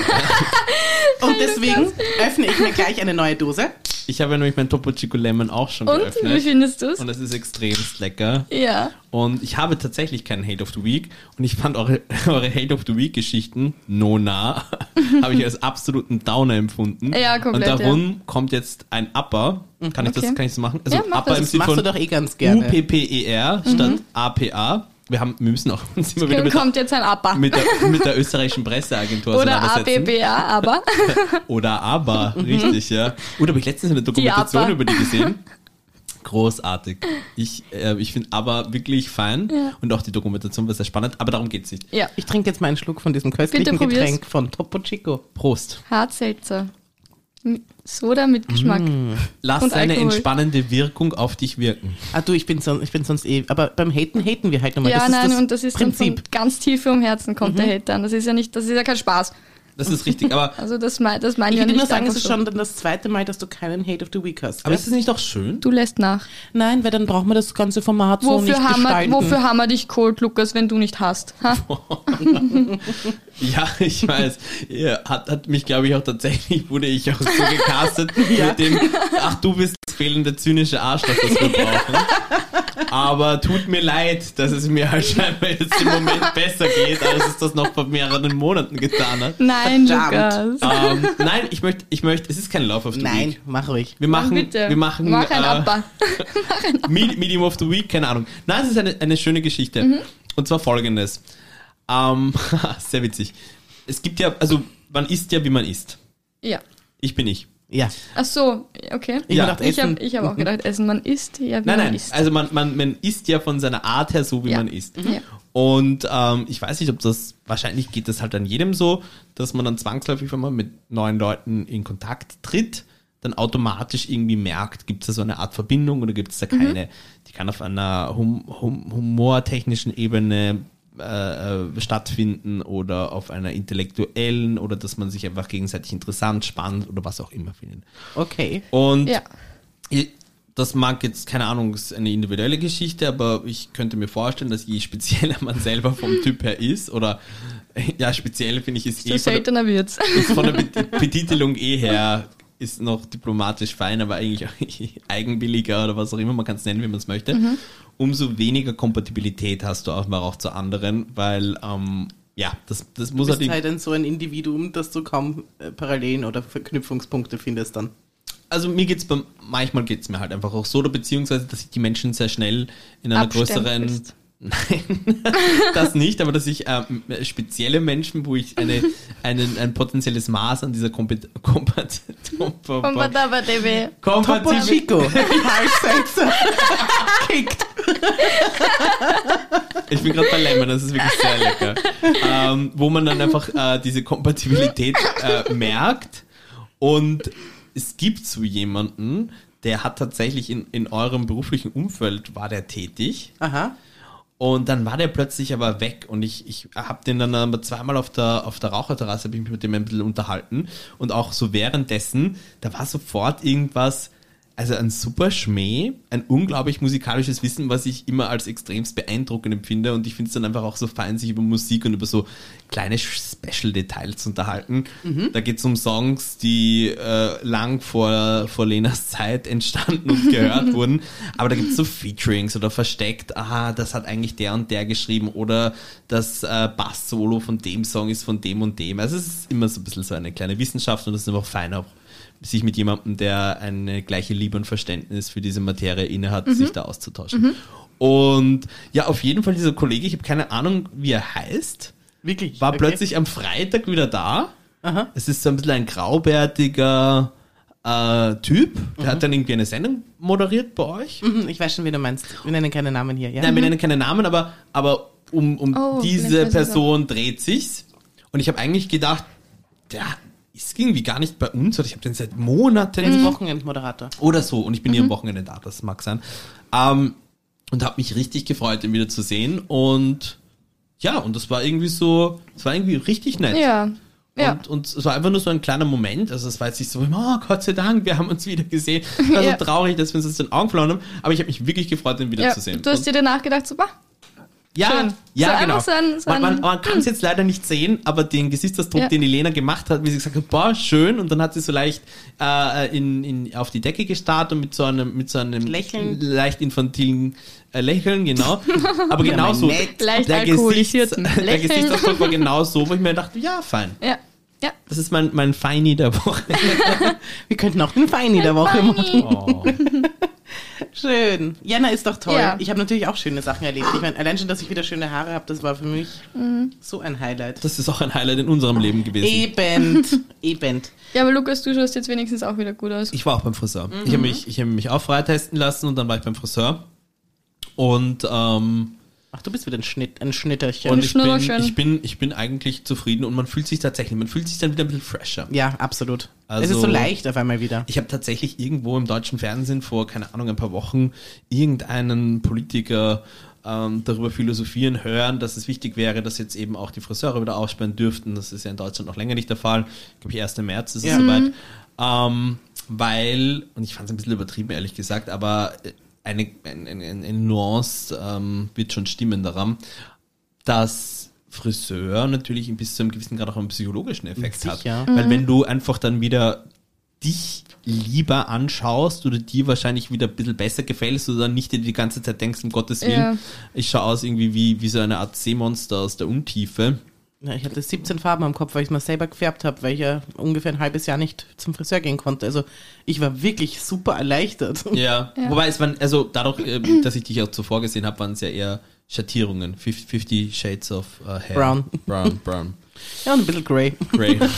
Und deswegen öffne ich mir gleich eine neue Dose. Ich habe ja nämlich mein Topo Chico Lemon auch schon Und geöffnet. wie findest du es? Und es ist extremst lecker. Ja. Und ich habe tatsächlich keinen Hate of the Week. Und ich fand eure, eure Hate of the Week Geschichten, Nona, habe ich als absoluten Downer empfunden. Ja, komplett, Und darum kommt jetzt ein Upper. Kann ich das, Okay. kann ich das machen? Also Ja, mach Upper das. im Das Sinne machst von du doch eh ganz gerne. UPPER E statt APA. Wir haben, wir müssen auch uns immer wieder mit, kommt jetzt ein APA. mit, der, mit der österreichischen Presseagentur Oder. ABBA, aber. Oder aber, richtig, ja. Oder habe ich letztens eine Dokumentation ABBA. über die gesehen? Großartig. Ich, äh, ich finde aber wirklich fein Ja. und auch die Dokumentation war sehr spannend, aber darum geht's nicht. Ja. Ich trinke jetzt mal einen Schluck von diesem köstlichen. Getränk von Topo Chico. Prost. Hartselzer. Soda mit Geschmack. Lass Und seine Alkohol. entspannende Wirkung auf dich wirken. Ah du, ich bin, son ich bin sonst eh, aber beim Haten haten wir halt nochmal. Ja, das ist nein, das und das ist Prinzip. dann von ganz tief vom Herzen kommt der Hate dann. Das ist ja nicht, das ist ja kein Spaß. Das ist richtig, aber, Also das, mein, das meine Ich ich ja würde nicht nur sagen, es ist so. schon dann das zweite Mal, dass du keinen Hate of the Week hast. aber gell? ist es nicht auch schön? Du lässt nach. Nein, weil dann brauchen wir das ganze Format so Wofür nicht haben, wir, gestalten. wofür haben wir dich cold, Lukas, wenn du nicht hast? Ha? Ja, ich weiß. Ja, hat, hat mich, glaube ich, auch tatsächlich, wurde ich auch so gecastet mit dem, ach, du bist das fehlende zynische Arschloch, das wir brauchen. Aber tut mir leid, dass es mir halt scheinbar jetzt im Moment besser geht, als es das noch vor mehreren Monaten getan hat. Nein, Verdammt. Lukas. Ähm, nein, ich möchte, ich möchte, es ist kein Love of the Nein, Week. mach ruhig. Wir machen, bitte. wir machen Mach ein äh. Me- Medium of the Week, keine Ahnung. Nein, es ist eine, eine schöne Geschichte. Mhm. Und zwar folgendes. Ähm, sehr witzig. Es gibt ja, also man isst ja, wie man isst. Ja. Ich bin ich. Ja. Ach so, okay. Ich Ja. gedacht, Ich habe hab auch gedacht, essen. Man isst, ja, wie Nein, man nein, isst. also man, man, man isst ja von seiner Art her so, wie Ja. man isst. Ja. Und ähm, ich weiß nicht, ob das, wahrscheinlich geht das halt an jedem so, dass man dann zwangsläufig, wenn man mit neuen Leuten in Kontakt tritt, dann automatisch irgendwie merkt, gibt es da so eine Art Verbindung oder gibt es da keine. Die kann auf einer hum, hum, humortechnischen Ebene äh, äh, stattfinden oder auf einer intellektuellen oder dass man sich einfach gegenseitig interessant, spannend oder was auch immer findet. Okay. Und Ja. das mag jetzt, keine Ahnung, ist eine individuelle Geschichte, aber ich könnte mir vorstellen, dass je spezieller man selber vom Typ her ist, oder ja, speziell finde ich ist So eh von der, seltener wird's. ist von der Bet- Betitelung eh her ist noch diplomatisch fein, aber eigentlich auch eigenwilliger oder was auch immer, man kann es nennen, wie man es möchte. Mhm. Umso weniger Kompatibilität hast du auch mal auch zu anderen, weil ähm, ja, das, das Du muss bist halt halt dann so ein Individuum, dass du kaum äh, Parallelen oder Verknüpfungspunkte findest dann. also mir geht's beim, manchmal geht's mir halt einfach auch so, oder beziehungsweise, dass ich die Menschen sehr schnell in einer größeren, Abstempelst. Nein, das nicht, aber dass ich ähm, spezielle Menschen, wo ich eine, einen, ein potenzielles Maß an dieser Kompet Kompat Kompatibel. Topo Chico. Halbseizer. Kickt. ich bin gerade bei Lemon, das ist wirklich sehr lecker, ähm, wo man dann einfach äh, diese Kompatibilität äh, merkt und es gibt so jemanden, der hat tatsächlich in, in eurem beruflichen Umfeld, war der tätig Aha. Und dann war der plötzlich aber weg und ich, ich habe den dann aber zweimal auf der, auf der Raucherterrasse, habe ich mich mit dem ein bisschen unterhalten. Und auch so währenddessen, da war sofort irgendwas, also ein super Schmäh, ein unglaublich musikalisches Wissen, was ich immer als extremst beeindruckend empfinde und ich finde es dann einfach auch so fein, sich über Musik und über so kleine Special-Details zu unterhalten. Da geht es um Songs, die äh, lang vor, vor Lenas Zeit entstanden und gehört wurden, aber da gibt es so Featurings oder versteckt, aha, das hat eigentlich der und der geschrieben oder das äh, Bass-Solo von dem Song ist von dem und dem. Also es ist immer so ein bisschen so eine kleine Wissenschaft und das ist einfach fein auch sich mit jemandem, der eine gleiche Liebe und Verständnis für diese Materie innehat, sich da auszutauschen. Und ja, auf jeden Fall dieser Kollege, ich habe keine Ahnung, wie er heißt, Wirklich. war Okay. plötzlich am Freitag wieder da. Aha. Es ist so ein bisschen ein graubärtiger äh, Typ, der hat dann irgendwie eine Sendung moderiert bei euch. Mhm, Ich weiß schon, wie du meinst. Wir nennen keine Namen hier. Ja. Nein, wir nennen keine Namen, aber, aber um, um Oh, diese Person dreht sich's. Und ich habe eigentlich gedacht, der ist irgendwie gar nicht bei uns, oder ich habe den seit Monaten Als Wochenendmoderator. oder so. Und ich bin hier am Wochenende da, das mag sein. Ähm, und habe mich richtig gefreut, ihn wieder zu sehen. Und ja, und das war irgendwie so, es war irgendwie richtig nett. Ja. Ja. Und, und es war einfach nur so ein kleiner Moment. Also es war jetzt nicht so, oh Gott sei Dank, wir haben uns wieder gesehen. Es war Ja. so traurig, dass wir uns aus den Augen verloren haben. Aber ich habe mich wirklich gefreut, ihn ja. wiederzusehen. Du hast dir danach gedacht, so, bah, Ja, Schön. ja, So genau. so ein- so man man, ein- man kann es jetzt leider nicht sehen, aber den Gesichtsausdruck, Ja. den die Lena gemacht hat, wie sie gesagt hat, boah, schön, und dann hat sie so leicht äh, in, in, auf die Decke gestarrt und mit so einem, mit so einem Lächeln. leicht infantilen äh, Lächeln, genau. Aber Ja, genau mein so. Nett. Leicht der, Gesichts, der. Gesichtsausdruck war genau so, wo ich mir dachte, ja, fein. ja. Ja. Das ist mein, mein Feini der Woche. Wir könnten auch den Feini der Woche machen. Oh. Schön. Jana ist doch toll. Ja. Ich habe natürlich auch schöne Sachen erlebt. Ich meine, allein schon, dass ich wieder schöne Haare habe, das war für mich Mhm. so ein Highlight. Das ist auch ein Highlight in unserem Leben gewesen. Eben. Eben. Ja, aber Lukas, du schaust jetzt wenigstens auch wieder gut aus. Ich war auch beim Friseur. Ich habe mich, ich hab mich auch freitesten lassen und dann war ich beim Friseur. Und, ähm, Ach, du bist wieder ein Schnitt, ein Schnitterchen. und ich bin, ich, bin, ich bin eigentlich zufrieden und man fühlt sich tatsächlich, man fühlt sich dann wieder ein bisschen fresher. ja, absolut. Also- es ist so leicht auf einmal wieder. Ich habe tatsächlich irgendwo im deutschen Fernsehen vor, keine Ahnung, ein paar Wochen irgendeinen Politiker ähm, darüber philosophieren hören, dass es wichtig wäre, dass jetzt eben auch die Friseure wieder aufsperren dürften. Das ist ja in Deutschland noch länger nicht der Fall. Glaube ich, erst im März ist es Ja. soweit. Ähm, weil, und ich fand es ein bisschen übertrieben, ehrlich gesagt, aber eine, eine, eine, Nuance ähm, wird schon stimmen daran, dass Friseur natürlich bis zu einem gewissen Grad auch einen psychologischen Effekt Sicher. hat. Weil wenn du einfach dann wieder dich lieber anschaust oder dir wahrscheinlich wieder ein bisschen besser gefällst oder nicht dir die ganze Zeit denkst, um Gottes Willen, Ja. ich schaue aus irgendwie wie, wie so eine Art Seemonster aus der Untiefe. Ja, ich hatte 17 Farben am Kopf, weil ich es mal selber gefärbt habe, weil ich ja ungefähr ein halbes Jahr nicht zum Friseur gehen konnte. Also ich war wirklich super erleichtert. Ja. Ja. Wobei es waren, also dadurch, äh, dass ich dich auch zuvor gesehen habe, waren es ja eher Schattierungen. 50, 50 Shades of äh, Hair. Brown. Brown, brown. Ja, und ein bisschen grey. Grey.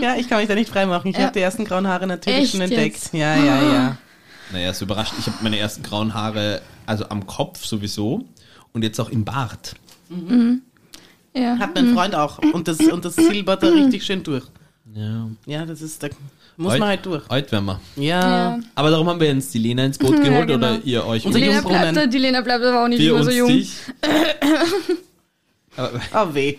Ja, ich kann mich da nicht freimachen. Ich Ja. habe die ersten grauen Haare natürlich Echt schon entdeckt. jetzt? Ja, ja, ja. naja, ist überrascht. Ich habe meine ersten grauen Haare, also am Kopf sowieso und jetzt auch im Bart. Ja. Hat mein Freund auch. Und das, und das silbert da richtig schön durch. Ja. Ja, das ist, da muss man halt durch. Alt werden wir. Ja. Ja. Aber darum haben wir jetzt die Lena ins Boot Ja, geholt genau. oder ihr euch Unser Die Lena, bleibt, die Lena bleibt aber auch nicht wir uns so jung. dich. Aber, Oh weh.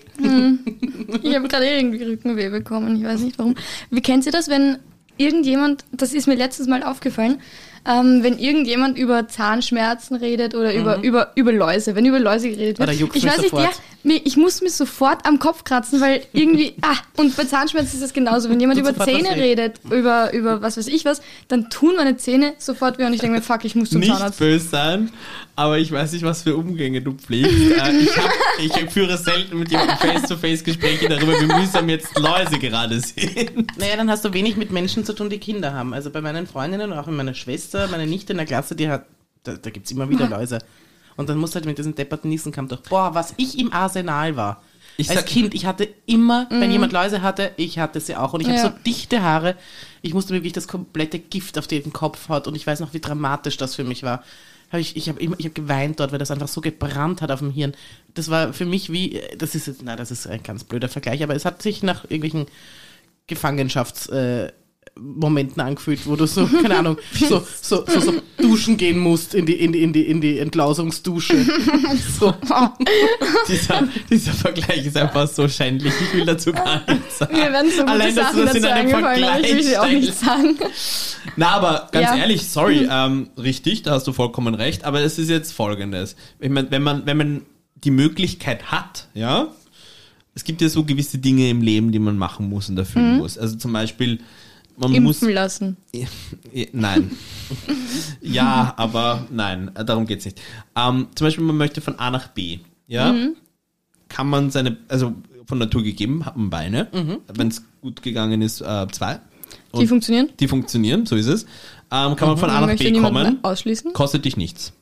Ich habe gerade irgendwie Rückenweh bekommen, ich weiß nicht warum. Wie kennt ihr das, wenn irgendjemand, das ist mir letztes Mal aufgefallen, ähm, wenn irgendjemand über Zahnschmerzen redet oder über, über, über Läuse, wenn über Läuse geredet wird. Juckt's ich weiß nicht, sofort. ja, mir, ich muss mich sofort am Kopf kratzen, weil irgendwie, ah, und bei Zahnschmerzen ist es genauso. Wenn jemand Tut über Zähne redet, über, über was weiß ich was, dann tun meine Zähne sofort weh und ich denke mir, fuck, ich muss zum nicht Zahnarzt. böse sein, aber ich weiß nicht, was für Umgänge du pflegst. Äh, ich, hab, ich führe selten mit jemandem Face-to-Face Gespräche darüber, wie mühsam jetzt Läuse gerade sind. Naja, dann hast du wenig mit Menschen zu tun, die Kinder haben. Also bei meinen Freundinnen und auch mit meiner Schwester, meine Nichte in der Klasse, die hat, da, da gibt's immer wieder Läuse. Und dann musst du halt mit diesem depperten Niesenkamm durch. Boah, was ich im Arsenal war. Ich Als sag- Kind, ich hatte immer, wenn jemand Läuse hatte, ich hatte sie auch. Und ich Ja. habe so dichte Haare. Ich musste mir wirklich das komplette Gift auf den Kopf hat. Und ich weiß noch, wie dramatisch das für mich war. Hab ich ich habe ich hab geweint dort, weil das einfach so gebrannt hat auf dem Hirn. Das war für mich wie, das ist jetzt, na, das ist ein ganz blöder Vergleich, aber es hat sich nach irgendwelchen Gefangenschafts, äh, Momenten angefühlt, wo du so, keine Ahnung, so, so, so, so duschen gehen musst in die, in die, in die, in die Entlausungsdusche. So. Dieser, dieser Vergleich ist einfach so schändlich. Ich will dazu gar nichts sagen. Mir werden so gute Allein, dass du Sachen das in einem aber ich will sie auch Vergleich nicht sagen. Na, aber ganz Ja. Mhm. ehrlich, sorry, ähm, richtig, da hast du vollkommen recht, aber es ist jetzt folgendes. Ich mein, wenn man, wenn man die Möglichkeit hat, ja, es gibt ja so gewisse Dinge im Leben, die man machen muss und erfüllen muss. Also zum Beispiel, man muss. Impfen lassen. Nein. ja, aber nein, darum geht's nicht. Ähm, zum Beispiel, man möchte von A nach B, ja, Mhm. kann man seine, also von Natur gegeben, hat man Beine, Mhm. wenn es gut gegangen ist, äh, zwei. Die Und funktionieren. die funktionieren, so ist es. Ähm, kann man von A nach B kommen, ausschließen. kostet dich nichts.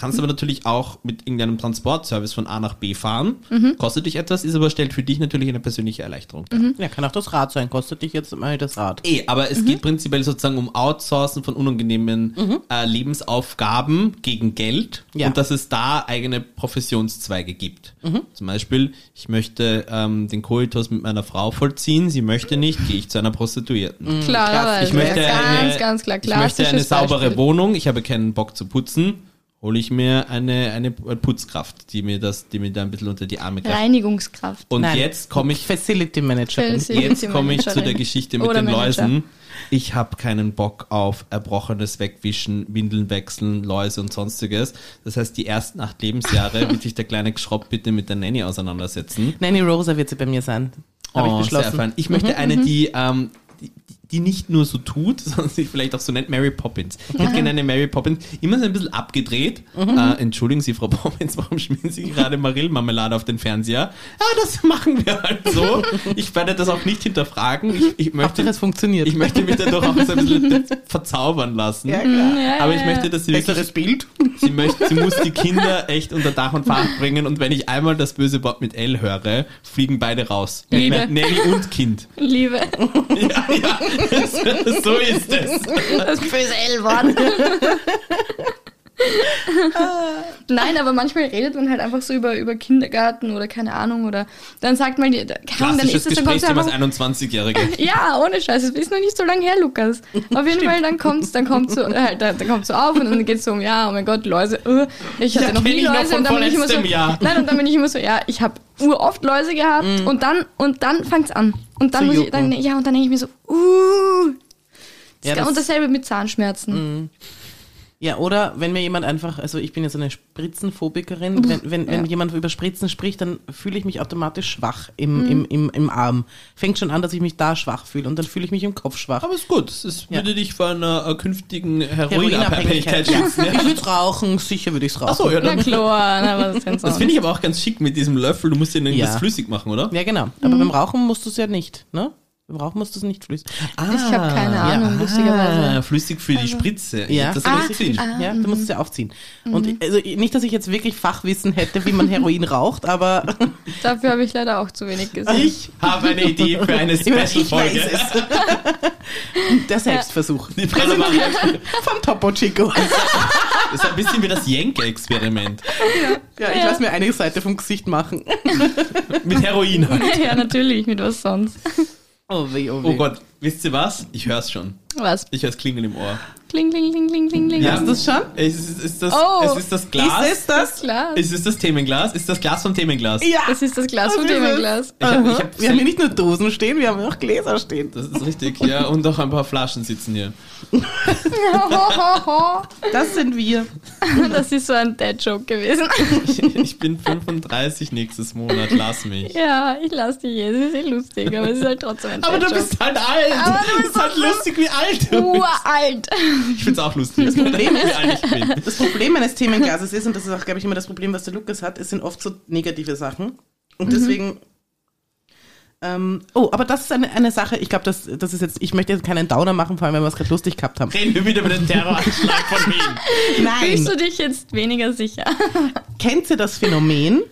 Kannst aber natürlich auch mit irgendeinem Transportservice von A nach B fahren. Mhm. Kostet dich etwas, ist aber stellt für dich natürlich eine persönliche Erleichterung dar. Mhm. Ja, kann auch das Rad sein. Kostet dich jetzt mal das Rad. Eh, aber Mhm. es geht prinzipiell sozusagen um Outsourcen von unangenehmen äh, Lebensaufgaben gegen Geld Ja. und dass es da eigene Professionszweige gibt. Zum Beispiel, ich möchte ähm, den Koitus mit meiner Frau vollziehen, sie möchte nicht, gehe ich zu einer Prostituierten. Klarerweise. Ich möchte ganz, eine, ganz klar. ich möchte eine saubere Beispiel. Wohnung, ich habe keinen Bock zu putzen, hole ich mir eine, eine Putzkraft, die mir das, die mir da ein bisschen unter die Arme greift. Reinigungskraft. Und Nein. jetzt komme ich Facility Managerin. Facility Jetzt komme ich zu der. Geschichte mit Oder den Manager. Läusen. Ich habe keinen Bock auf Erbrochenes wegwischen, Windeln wechseln, Läuse und sonstiges. Das heißt, die ersten acht Lebensjahre wird sich der kleine Geschropp bitte mit der Nanny auseinandersetzen. Nanny Rosa wird sie bei mir sein. Habe ich Oh, beschlossen. Sehr fein. Ich möchte eine, die, ähm, die, nicht nur so tut, sondern sich vielleicht auch so nennt, Mary Poppins. Ich hätte gerne eine Mary Poppins, immer so ein bisschen abgedreht. Äh, entschuldigen Sie, Frau Poppins, warum schmieren Sie gerade Marillmarmelade auf den Fernseher? Ja, das machen wir halt so. Ich werde das auch nicht hinterfragen. Ich, ich möchte, es funktioniert. ich möchte mich dadurch auch so ein bisschen verzaubern lassen. ja, klar. Ja, Aber ich möchte, dass sie wirklich Besseres Bild. Sie, möchte, sie muss die Kinder echt unter Dach und Fach bringen und wenn ich einmal das böse Wort mit L höre, fliegen beide raus. Liebe. Nanny und Kind. Liebe. Ja, ja, so ist es. Das böse L-Wort. Nein, aber manchmal redet man halt einfach so über, über Kindergarten oder keine Ahnung oder dann sagt man, Ahnung, dann ist es, dann kommt einfach, als 21-Jährige. ja, ohne Scheiß, es ist noch nicht so lange her, Lukas. Auf jeden Fall, dann kommt's, dann kommt so, halt, dann, dann kommt so auf und dann geht's so um, ja, oh mein Gott, Läuse, uh, ich hatte Ja, noch nie noch Läuse und dann bin ich immer so, Jahr. nein, und dann bin ich immer so, ja, ich habe uroft Läuse gehabt und dann, und dann fangt's an. Und dann Zu muss ich, dann, jucken. ja, und dann denke ich mir so, uh, Ja, und das- dasselbe mit Zahnschmerzen. Ja, oder wenn mir jemand einfach, also ich bin ja so eine Spritzenphobikerin, wenn, wenn, wenn jemand über Spritzen spricht, dann fühle ich mich automatisch schwach im, im, im, im Arm. Fängt schon an, dass ich mich da schwach fühle und dann fühle ich mich im Kopf schwach. Aber ist gut. Das ist, Ja. würde dich vor einer äh, künftigen Heroinabhängigkeit ja. schützen. Ich würde es rauchen, sicher würde ich es rauchen. Achso, ja, Na dann, klar, na, was denn das sonst? finde ich aber auch ganz schick mit diesem Löffel. Du musst den irgendwas Ja. flüssig machen, oder? Ja, genau. Aber beim Rauchen musst du es ja nicht, ne? Musst du es nicht flüssig. Ich habe keine Ahnung, Ah, lustigerweise. flüssig für die Spritze. Ja. Das Ah, ich gesehen. Ja, du musst es ja aufziehen. Und ich- also nicht, dass ich jetzt wirklich Fachwissen hätte, wie man Heroin raucht, aber Dafür habe ich leider auch zu wenig gesehen. Ich habe eine Idee für eine ich weiß Special-Folge. es. Der Selbstversuch. Die Präsentiert. Von Topo Chico. Das ist ein bisschen wie das Jenke-Experiment. Ja, ich Ja. lasse mir eine Seite vom Gesicht machen. Mit Heroin halt. ja, natürlich, mit was sonst. Oh weh, oh weh. Oh Gott, wisst ihr was? Ich höre es schon. Was? Ich höre es klingeln im Ohr. Kling, kling, kling, kling, kling, kling. Ja. Ist das schon? Es ist, ist, das, Oh. es ist das Glas. Ist es das? Glas. Ist es das Themenglas? Ist das Glas vom Themenglas? Ja. Das ist das Glas vom ist es? Themenglas. Ich hab, ich hab Wir haben hier nicht nur Dosen stehen, wir haben auch Gläser stehen. das ist richtig, ja. Und auch ein paar Flaschen sitzen hier. Das sind wir. das ist so ein Dad-Joke gewesen. Ich, ich bin 35 nächstes Monat, lass mich. ja, ich lasse dich jetzt. Das ist eh lustig, aber es ist halt trotzdem ein Aber du Dad-Joke. bist halt alt. Aber du das bist ist halt lustig, wie alt du bist. uralt. Ich find's auch lustig, das Problem ist-. Das Problem eines Themenglases ist, und das ist auch, glaube ich, immer das Problem, was der Lukas hat, es sind oft so negative Sachen. Und deswegen. Ähm, oh, aber das ist eine, eine Sache, ich glaube, das, das ist jetzt, ich möchte jetzt keinen Downer machen, vor allem, wenn wir es gerade lustig gehabt haben. Reden wir wieder über den Terroranschlag von Wien. Fühlst Nein. du dich jetzt weniger sicher? Kennt ihr das Phänomen,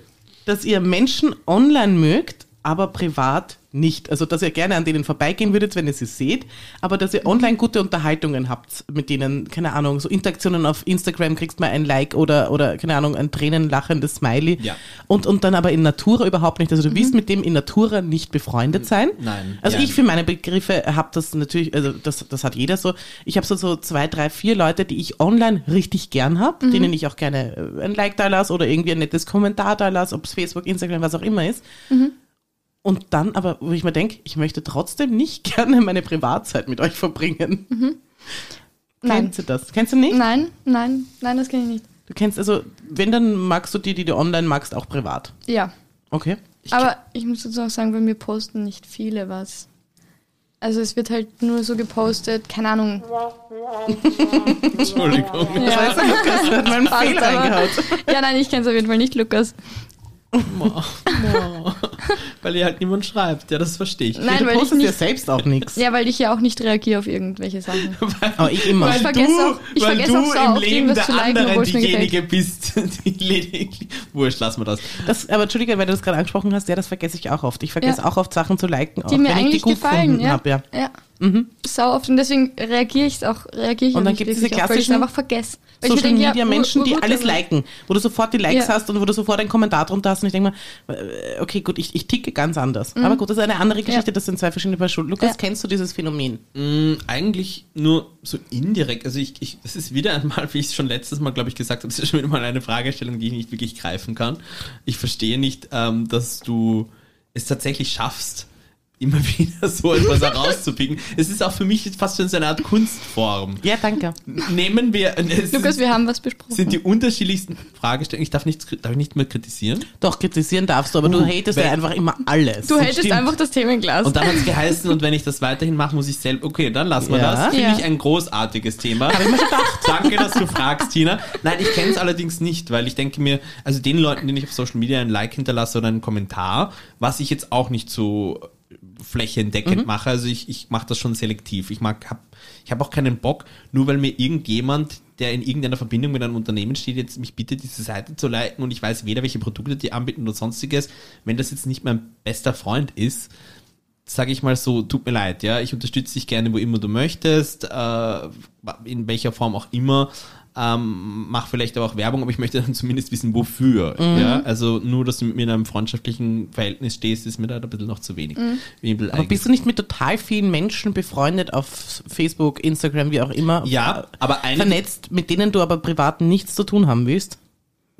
dass ihr Menschen online mögt, aber privat nicht? Also, dass ihr gerne an denen vorbeigehen würdet, wenn ihr sie seht, aber dass ihr online gute Unterhaltungen habt mit denen, keine Ahnung, so Interaktionen auf Instagram, kriegst mal ein Like oder, oder keine Ahnung, ein tränenlachendes Smiley. Ja. Und, und dann aber in Natura überhaupt nicht. Also, du willst mit dem in Natura nicht befreundet sein. Nein. Also, Ja. ich für meine Begriffe habe das natürlich, also, das, das hat jeder so. Ich habe so, so zwei, drei, vier Leute, die ich online richtig gern habe, denen ich auch gerne äh, ein Like da lasse oder irgendwie ein nettes Kommentar da lasse, ob es Facebook, Instagram, was auch immer ist. Und dann aber, wo ich mir denke, ich möchte trotzdem nicht gerne meine Privatzeit mit euch verbringen. Nein. Kennst du das? Kennst du nicht? Nein, nein, nein, das kenne ich nicht. Du kennst also, wenn, dann magst du die, die du online magst, auch privat. Ja. Okay. Aber ich muss dazu auch sagen, bei mir posten nicht viele was. Also es wird halt nur so gepostet, keine Ahnung. Entschuldigung. Ja, Lukas hat mal einen passt, Fehler reingehaut. ja nein, ich kenne es auf jeden Fall nicht, Lukas. Mo, mo. Weil ihr halt niemand schreibt. Ja, das verstehe ich. Nein, du weil ich postest ja nicht, selbst auch nichts. ja, weil ich ja auch nicht reagiere auf irgendwelche Sachen. Aber ich immer. Weil- vergesse auch- ich weil vergesse du auch so im Leben der zu liken, anderen diejenige bist, die lediglich... Wurscht, lassen wir das. Das, aber Entschuldige, weil du das gerade angesprochen hast, ja, das vergesse ich auch oft. Ich vergesse Ja. auch oft Sachen zu liken, auch Die mir wenn ich die eigentlich gut gefallen, gefunden ja. habe. Ja. Ja. Sau oft und deswegen reagiere ich auch, reagiere ich Und dann nicht gibt's diese es klassischen einfach vergesse. Weil ich mir Social denke, ja, Media ur- Menschen, die alles liken, wo du sofort die Likes Ja. hast und wo du sofort einen Kommentar drunter hast und ich denke mal, äh, okay, gut, ich, ich ticke ganz anders. Mhm. Aber gut, das ist eine andere Geschichte, das sind zwei verschiedene Paar Schuhe. Lukas, Ja. kennst du dieses Phänomen? Mm, eigentlich nur so indirekt. Also ich, ich, das ist wieder einmal, wie ich es schon letztes Mal, glaube ich, gesagt habe, das ist schon wieder mal eine Fragestellung, die ich nicht wirklich greifen kann. Ich verstehe nicht, ähm, dass du es tatsächlich schaffst, immer wieder so etwas herauszupicken. Es ist auch für mich fast schon so eine Art Kunstform. Ja, danke. Nehmen wir, es Lukas, sind, wir haben was besprochen. sind die unterschiedlichsten Fragestellungen. Ich darf, nichts, darf ich nicht mehr kritisieren. Doch, kritisieren darfst du, aber du Uh, hatest wenn- ja einfach immer alles. du hältst stimmt. einfach das Themenglas. Und dann hat es geheißen, und wenn ich das weiterhin mache, muss ich selbst. Okay, dann lassen wir Ja. das. Finde Ja. ich ein großartiges Thema. Habe ich mir gedacht. Danke, dass du fragst, Tina. Nein, ich kenne es allerdings nicht, weil ich denke mir, also den Leuten, denen ich auf Social Media ein Like hinterlasse oder einen Kommentar, was ich jetzt auch nicht so flächendeckend mache, also ich, ich mache das schon selektiv. Ich mag, hab, ich habe auch keinen Bock, nur weil mir irgendjemand, der in irgendeiner Verbindung mit einem Unternehmen steht, jetzt mich bittet, diese Seite zu liken und ich weiß weder, welche Produkte die anbieten oder sonstiges, wenn das jetzt nicht mein bester Freund ist, sage ich mal so, tut mir leid, ja, ich unterstütze dich gerne, wo immer du möchtest, äh, in welcher Form auch immer, ähm, mach vielleicht aber auch Werbung, aber ich möchte dann zumindest wissen, wofür, Mhm. ja, also nur, dass du mit mir in einem freundschaftlichen Verhältnis stehst, ist mir da ein bisschen noch zu wenig. Bisschen aber bist du nicht mit total vielen Menschen befreundet auf Facebook, Instagram, wie auch immer? ja, aber Vernetzt, mit denen du aber privat nichts zu tun haben willst?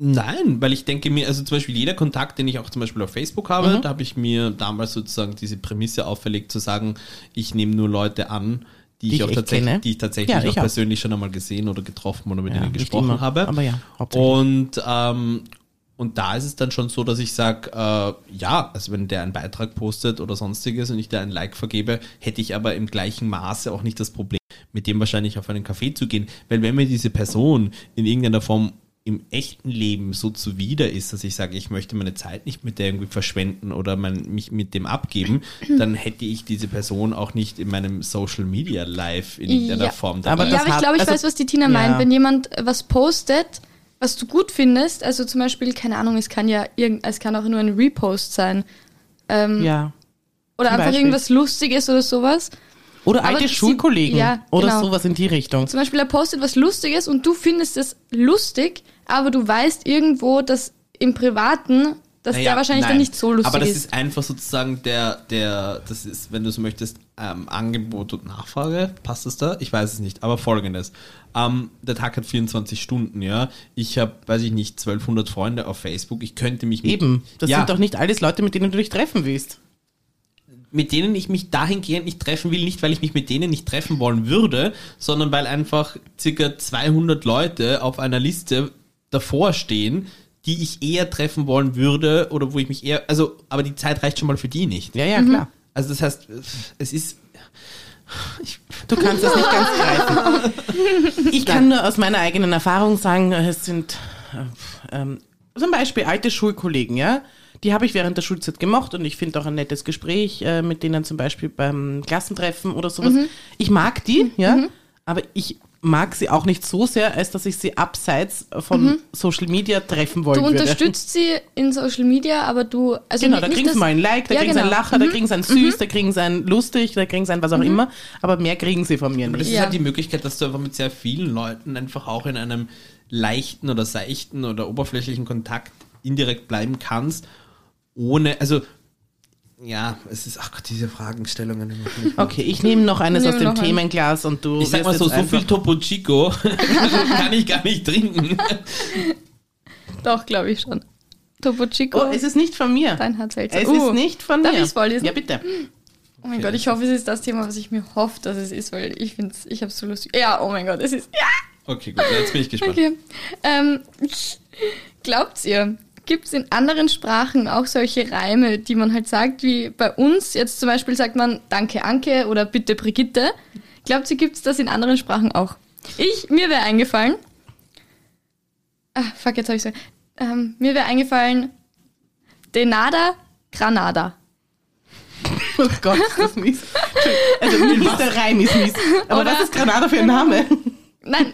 Nein, weil ich denke mir, also zum Beispiel jeder Kontakt, den ich auch zum Beispiel auf Facebook habe, Mhm. da habe ich mir damals sozusagen diese Prämisse auferlegt, zu sagen, ich nehme nur Leute an, die, Die ich auch tatsächlich, die ich tatsächlich Ja, auch ich auch. persönlich schon einmal gesehen oder getroffen oder mit Ja, denen nicht gesprochen immer, habe. aber ja. Und ähm, und da ist es dann schon so, dass ich sage, äh, ja, also wenn der einen Beitrag postet oder sonstiges und ich da ein Like vergebe, hätte ich aber im gleichen Maße auch nicht das Problem, mit dem wahrscheinlich auf einen Café zu gehen. Weil wenn mir diese Person in irgendeiner Form im echten Leben so zuwider ist, dass ich sage, ich möchte meine Zeit nicht mit der irgendwie verschwenden oder mein, mich mit dem abgeben, dann hätte ich diese Person auch nicht in meinem Social Media Live in irgendeiner Ja. Form Aber dabei. ja, das aber ich glaube, ich also- weiß, was die Tina Ja. meint. Wenn jemand was postet, was du gut findest, also zum Beispiel, keine Ahnung, es kann ja irgend, es kann auch nur ein Repost sein. Ähm, Ja. oder zum einfach Beispiel. irgendwas Lustiges oder sowas. Oder alte sie- Schulkollegen ja, oder genau. sowas in die Richtung. Zum Beispiel, er postet was Lustiges und du findest es lustig, aber du weißt irgendwo, dass im Privaten, dass Naja, der wahrscheinlich nein. dann nicht so lustig Aber das ist. ist einfach sozusagen der, der, das ist, wenn du so möchtest, ähm, Angebot und Nachfrage. Passt das da? Ich weiß es nicht. Aber folgendes. Ähm, der Tag hat 24 Stunden, ja. Ich habe, weiß ich nicht, 1200 Freunde auf Facebook. Ich könnte mich mit, Eben. Das ja, sind doch nicht alles Leute, mit denen du dich treffen willst. Mit denen ich mich dahingehend nicht treffen will, nicht weil ich mich mit denen nicht treffen wollen würde, sondern weil einfach circa 200 Leute auf einer Liste davor stehen, die ich eher treffen wollen würde oder wo ich mich eher, also, aber die Zeit reicht schon mal für die nicht. Ja, Mhm. ja, klar. Also das heißt, es ist, Du kannst das nicht ganz greifen. Ich kann nur aus meiner eigenen Erfahrung sagen, es sind äh, ähm, zum Beispiel alte Schulkollegen, ja. Die habe ich während der Schulzeit gemocht und ich finde auch ein nettes Gespräch äh, mit denen zum Beispiel beim Klassentreffen oder sowas. Mhm. Ich mag die, ja, aber ich mag sie auch nicht so sehr, als dass ich sie abseits von Social Media treffen wollen Mhm. Du würde. unterstützt sie in Social Media, aber du, also Genau, nicht, da nicht kriegen sie mal ein Like, da Ja, kriegen sie einen genau. Lacher, da kriegen sie einen süß, da kriegen sie einen lustig, da kriegen sie einen was auch immer, aber mehr kriegen sie von mir aber das nicht. ist Ja. halt die Möglichkeit, dass du einfach mit sehr vielen Leuten einfach auch in einem leichten oder seichten oder oberflächlichen Kontakt indirekt bleiben kannst, ohne, also, ja, es ist, ach Gott, diese Fragestellungen. Okay, ich nehme noch eines Nehmen aus dem. Themenglas und du Ich sag mal so, so viel Topo Chico kann ich gar nicht trinken. Doch, glaube ich schon. Topo Chico, Oh, es ist nicht von mir. dein Herz hält Es Uh, ist nicht von darf mir. ich's vorlesen? Ja, bitte. Oh mein Gott, ich hoffe, es ist das Thema, was ich mir hoffe, dass es ist, weil ich finde ich habe so lustig. Ja, oh mein Gott, es ist. Ja, Okay, gut, jetzt bin ich gespannt. okay. Ähm, glaubt ihr, gibt es in anderen Sprachen auch solche Reime, die man halt sagt, wie bei uns? Jetzt zum Beispiel sagt man Danke Anke oder Bitte Brigitte. Glaubt ihr, gibt es das in anderen Sprachen auch? Ich, mir wäre eingefallen. Ah, fuck, jetzt habe ich so. Ähm, mir wäre eingefallen. Denada Granada. Oh Gott, ist das mies. Also mies, der Reim ist mies. Aber Oder- was ist Granada für ein Name? Nein,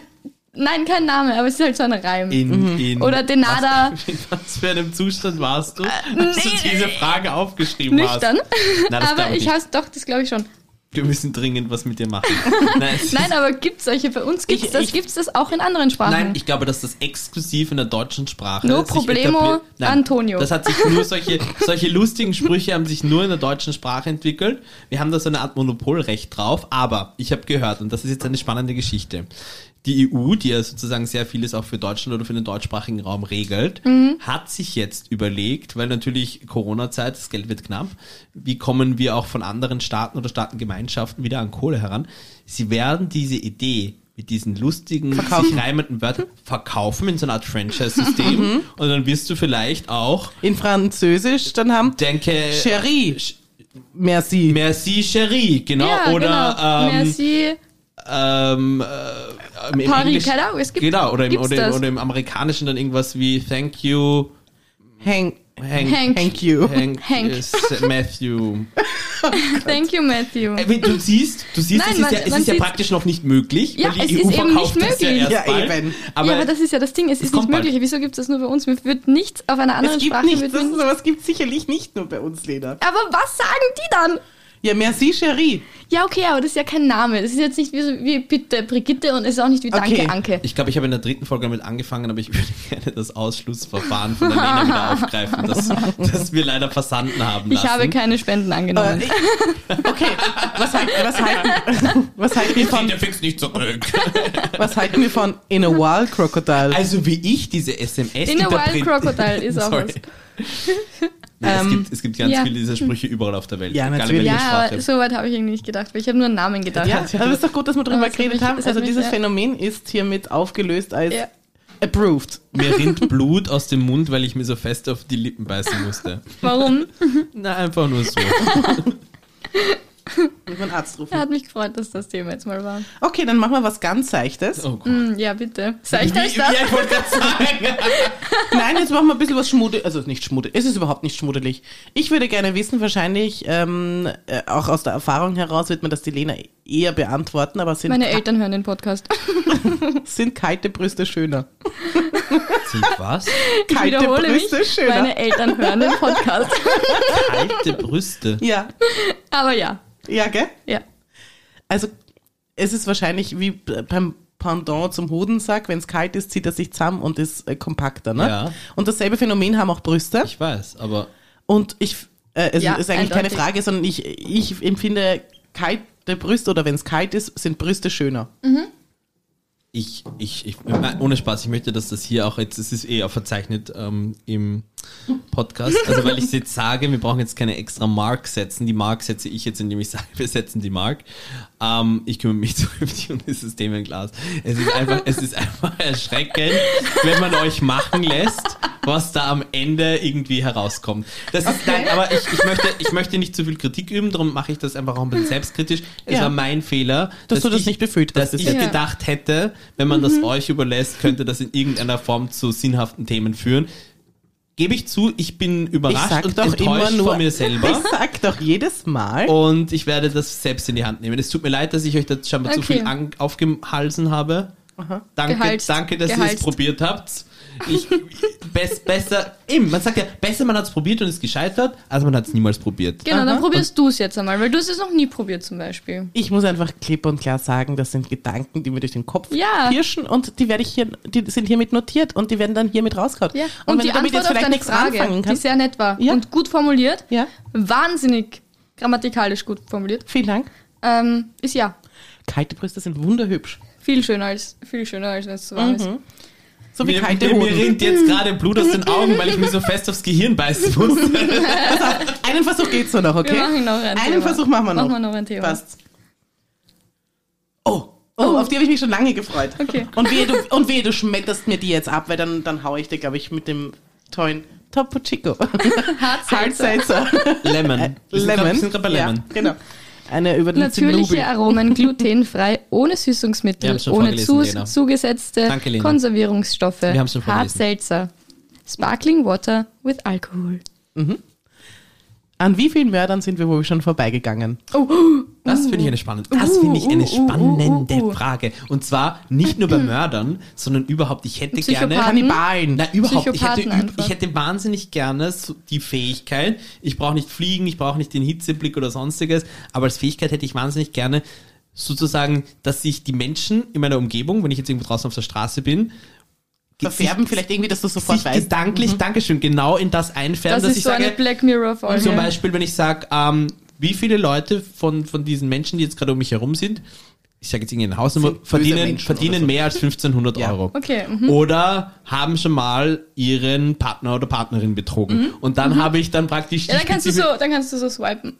nein, kein Name, aber es ist halt so ein Reim. In, in Oder Denada Was, in was für einem Zustand warst du, als nee. du diese Frage aufgeschrieben nüchtern. hast? Nein, das aber ich ich hab's doch, das glaube ich schon. Wir müssen dringend was mit dir machen. Nein, es Nein, ist- aber gibt's solche bei uns? Gibt's Ich- das? Gibt's das auch in anderen Sprachen? Nein, ich glaube, dass das exklusiv in der deutschen Sprache No sich problemo, Nein, Antonio. Das hat sich nur solche, solche lustigen Sprüche haben sich nur in der deutschen Sprache entwickelt. Wir haben da so eine Art Monopolrecht drauf, aber ich habe gehört, und das ist jetzt eine spannende Geschichte. Die EU, die ja sozusagen sehr vieles auch für Deutschland oder für den deutschsprachigen Raum regelt, Mhm. hat sich jetzt überlegt, weil natürlich Corona-Zeit, das Geld wird knapp, wie kommen wir auch von anderen Staaten oder Staatengemeinschaften wieder an Kohle heran? Sie werden diese Idee mit diesen lustigen, sich reimenden Wörtern verkaufen in so einer Art Franchise-System und dann wirst du vielleicht auch, In Französisch, dann haben denke, Cherie. Merci. Merci Cherie, genau, ja, oder genau. ähm, Merci. Ähm, äh, im Paris, keine Ahnung, es gibt- genau, oder im, oder, im, oder im Amerikanischen dann irgendwas wie Thank you, Hank. Hank, Hank. Thank you. Hank, Hank. Matthew. Thank you, Matthew. Äh, wie- Du siehst, du siehst, Nein, es ist, man- ja, es ist ja praktisch noch nicht möglich, Ja, weil die es EU ist eben nicht ja möglich. Ja, bald. eben. Aber, ja, aber das ist ja das Ding, es ist nicht kommt bald. möglich. Wieso gibt es das nur bei uns? Mir wird nichts auf einer Es anderen gibt Sprache. nichts, das es gibt sicherlich nicht nur bei uns, Lena. aber was sagen die dann? Ja, merci, Cherie. Ja, okay, aber das ist ja kein Name. Das ist jetzt nicht wie, so- wie bitte Brigitte und es ist auch nicht wie Danke Okay. Anke. ich glaube, ich habe in der dritten Folge damit angefangen, aber ich würde gerne das Ausschlussverfahren von der Lena wieder aufgreifen, das, das wir leider versanden haben Ich lassen. habe keine Spenden angenommen. Äh, ich- okay, was, halten, was, halten, was, halten wir von, der fix nicht zurück. was halten wir von In a Wild Crocodile? Also wie ich diese SMS In a Wild Crocodile ist auch Sorry. was. Nein, Ähm, es, gibt, es gibt ganz ja. viele dieser Sprüche überall auf der Welt. Ja, natürlich. Ja, aber so weit habe ich irgendwie nicht gedacht, weil ich habe nur an Namen gedacht. ja, aber es ist doch gut, dass wir drüber geredet haben. Also mich dieses sehr- Phänomen ist hiermit aufgelöst als Ja. approved. Mir rinnt Blut aus dem Mund, weil ich mir so fest auf die Lippen beißen musste. Warum? Na, einfach nur so. Muss man Arzt rufen. Er hat mich gefreut, dass das Thema jetzt mal war. Okay, dann machen wir was ganz Seichtes. Oh Gott. Hm, ja, bitte. Ich Wie- das? Ja, ich wollte gerade sagen. Nein, jetzt machen wir ein bisschen was schmuddelig. Also nicht schmuddelig. Es ist überhaupt nicht schmuddelig. Ich würde gerne wissen, wahrscheinlich, ähm, äh, auch aus der Erfahrung heraus wird man das die Lena eher beantworten, aber sind, Meine Eltern hören den Podcast. sind kalte Brüste schöner? Sind was? Kalte wiederhole mich. Brüste schöner. Meine Eltern hören den Podcast. Kalte Brüste. Ja. Aber ja, Ja, gell? ja. Also, es ist wahrscheinlich wie beim Pendant zum Hodensack. Wenn es kalt ist, zieht er sich zusammen und ist äh, kompakter, ne? Ja. Und dasselbe Phänomen haben auch Brüste. Ich weiß, aber Und ich, äh, es Ja, ist eigentlich keine eindeutig. Frage, sondern ich, ich empfinde kalte Brüste oder wenn es kalt ist, sind Brüste schöner. ich, ich, ich, ohne Spaß, ich möchte, dass das hier auch jetzt, es ist eh auch verzeichnet ähm, im Podcast, also weil ich jetzt sage, wir brauchen jetzt keine extra Mark setzen. Die Mark setze ich jetzt, indem ich sage, wir setzen die Mark. Ähm, ich kümmere mich zukünftig um das System im Glas. Es ist einfach, es ist einfach erschreckend, wenn man euch machen lässt, was da am Ende irgendwie herauskommt. Das ist, nein, aber ich, ich möchte, ich möchte nicht zu viel Kritik üben, darum mache ich das einfach auch ein bisschen selbstkritisch. Es Ja. war mein Fehler, Dass du das ich, nicht befüllt hast dass bis ich. Ja. gedacht hätte, wenn man das euch überlässt, könnte das in irgendeiner Form zu sinnhaften Themen führen. Gebe ich zu, ich bin Ich überrascht sag und doch enttäuscht immer nur, von mir selber. ich sag doch jedes Mal, Und ich werde das selbst in die Hand nehmen. Es tut mir leid, dass ich euch da scheinbar zu Okay. viel an, aufgehalsen habe. Danke, Gehalst. danke, dass ihr es Gehalst. probiert habt. Ich, best, besser, eben, man sagt ja, besser man hat es probiert und ist gescheitert, als man hat es niemals probiert. Genau, Aha. dann probierst du es jetzt einmal, weil du hast es noch nie probiert zum Beispiel. ich muss einfach klipp und klar sagen, das sind Gedanken, die mir durch den Kopf Ja. pirschen und die werde ich hier, die sind hiermit notiert und die werden dann hiermit rausgehauen. Ja. Und, Und, wenn die du damit Antwort jetzt auf vielleicht deine nichts Frage, anfangen die kannst, sehr nett war Ja. und gut formuliert, ja, wahnsinnig grammatikalisch gut formuliert, vielen Dank. ähm, ist ja Kalte Brüste sind wunderhübsch. viel schöner als viel schöner als wenn es warm ist. So wie Mir, kalte mir, mir Hoden. rinnt jetzt gerade Blut aus den Augen, weil ich mir so fest aufs Gehirn beißen muss. Einen Versuch geht's nur noch, okay? Wir machen noch ein Einen Thema. Versuch machen wir noch. Machen wir noch ein Thema. Passt. Oh, oh, auf die habe ich mich schon lange gefreut. Okay. Und wehe, du, und wehe, du schmetterst mir die jetzt ab, weil dann, dann hau ich dir, glaube ich, mit dem tollen Topo Chico. Hartselzer. Hardseltzer. Lemon. Grad- Lemon. Wir sind gerade bei Lemon. Ja, genau. Eine über den Natürliche Zinnobi. Aromen, glutenfrei, ohne Süßungsmittel, ohne vorgelesen, zu, Lena. zugesetzte Danke. Konservierungsstoffe. Vorgelesen. Hartselzer. Sparkling Water with Alcohol. An wie vielen Mördern sind wir wohl schon vorbeigegangen? Oh, Das finde ich eine spannende, das finde ich eine uh, uh, spannende uh, uh. Frage. Und zwar nicht nur bei Mördern, sondern überhaupt, ich hätte gerne. Kannibalen. Na, überhaupt. Ich hätte, ich hätte wahnsinnig gerne so die Fähigkeit, ich brauche nicht fliegen, ich brauche nicht den Hitzeblick oder sonstiges, aber als Fähigkeit hätte ich wahnsinnig gerne sozusagen, dass sich die Menschen in meiner Umgebung, wenn ich jetzt irgendwo draußen auf der Straße bin, Verfärben sich- vielleicht irgendwie, dass du sofort sich weißt. gedanklich, Dankeschön, genau in das einfärben, Das dass ist ich so sage, eine Black Mirror-Folge. zum Beispiel, wenn ich sage, ähm, wie viele Leute von, von diesen Menschen, die jetzt gerade um mich herum sind, ich sage jetzt irgendeine Hausnummer, Sind böse verdienen, verdienen oder so. mehr als 1500 Ja. Euro. Okay, mhm. Oder haben schon mal ihren Partner oder Partnerin betrogen. Und dann habe ich dann praktisch Mhm. Ja, dann kannst du so, dann kannst du so swipen.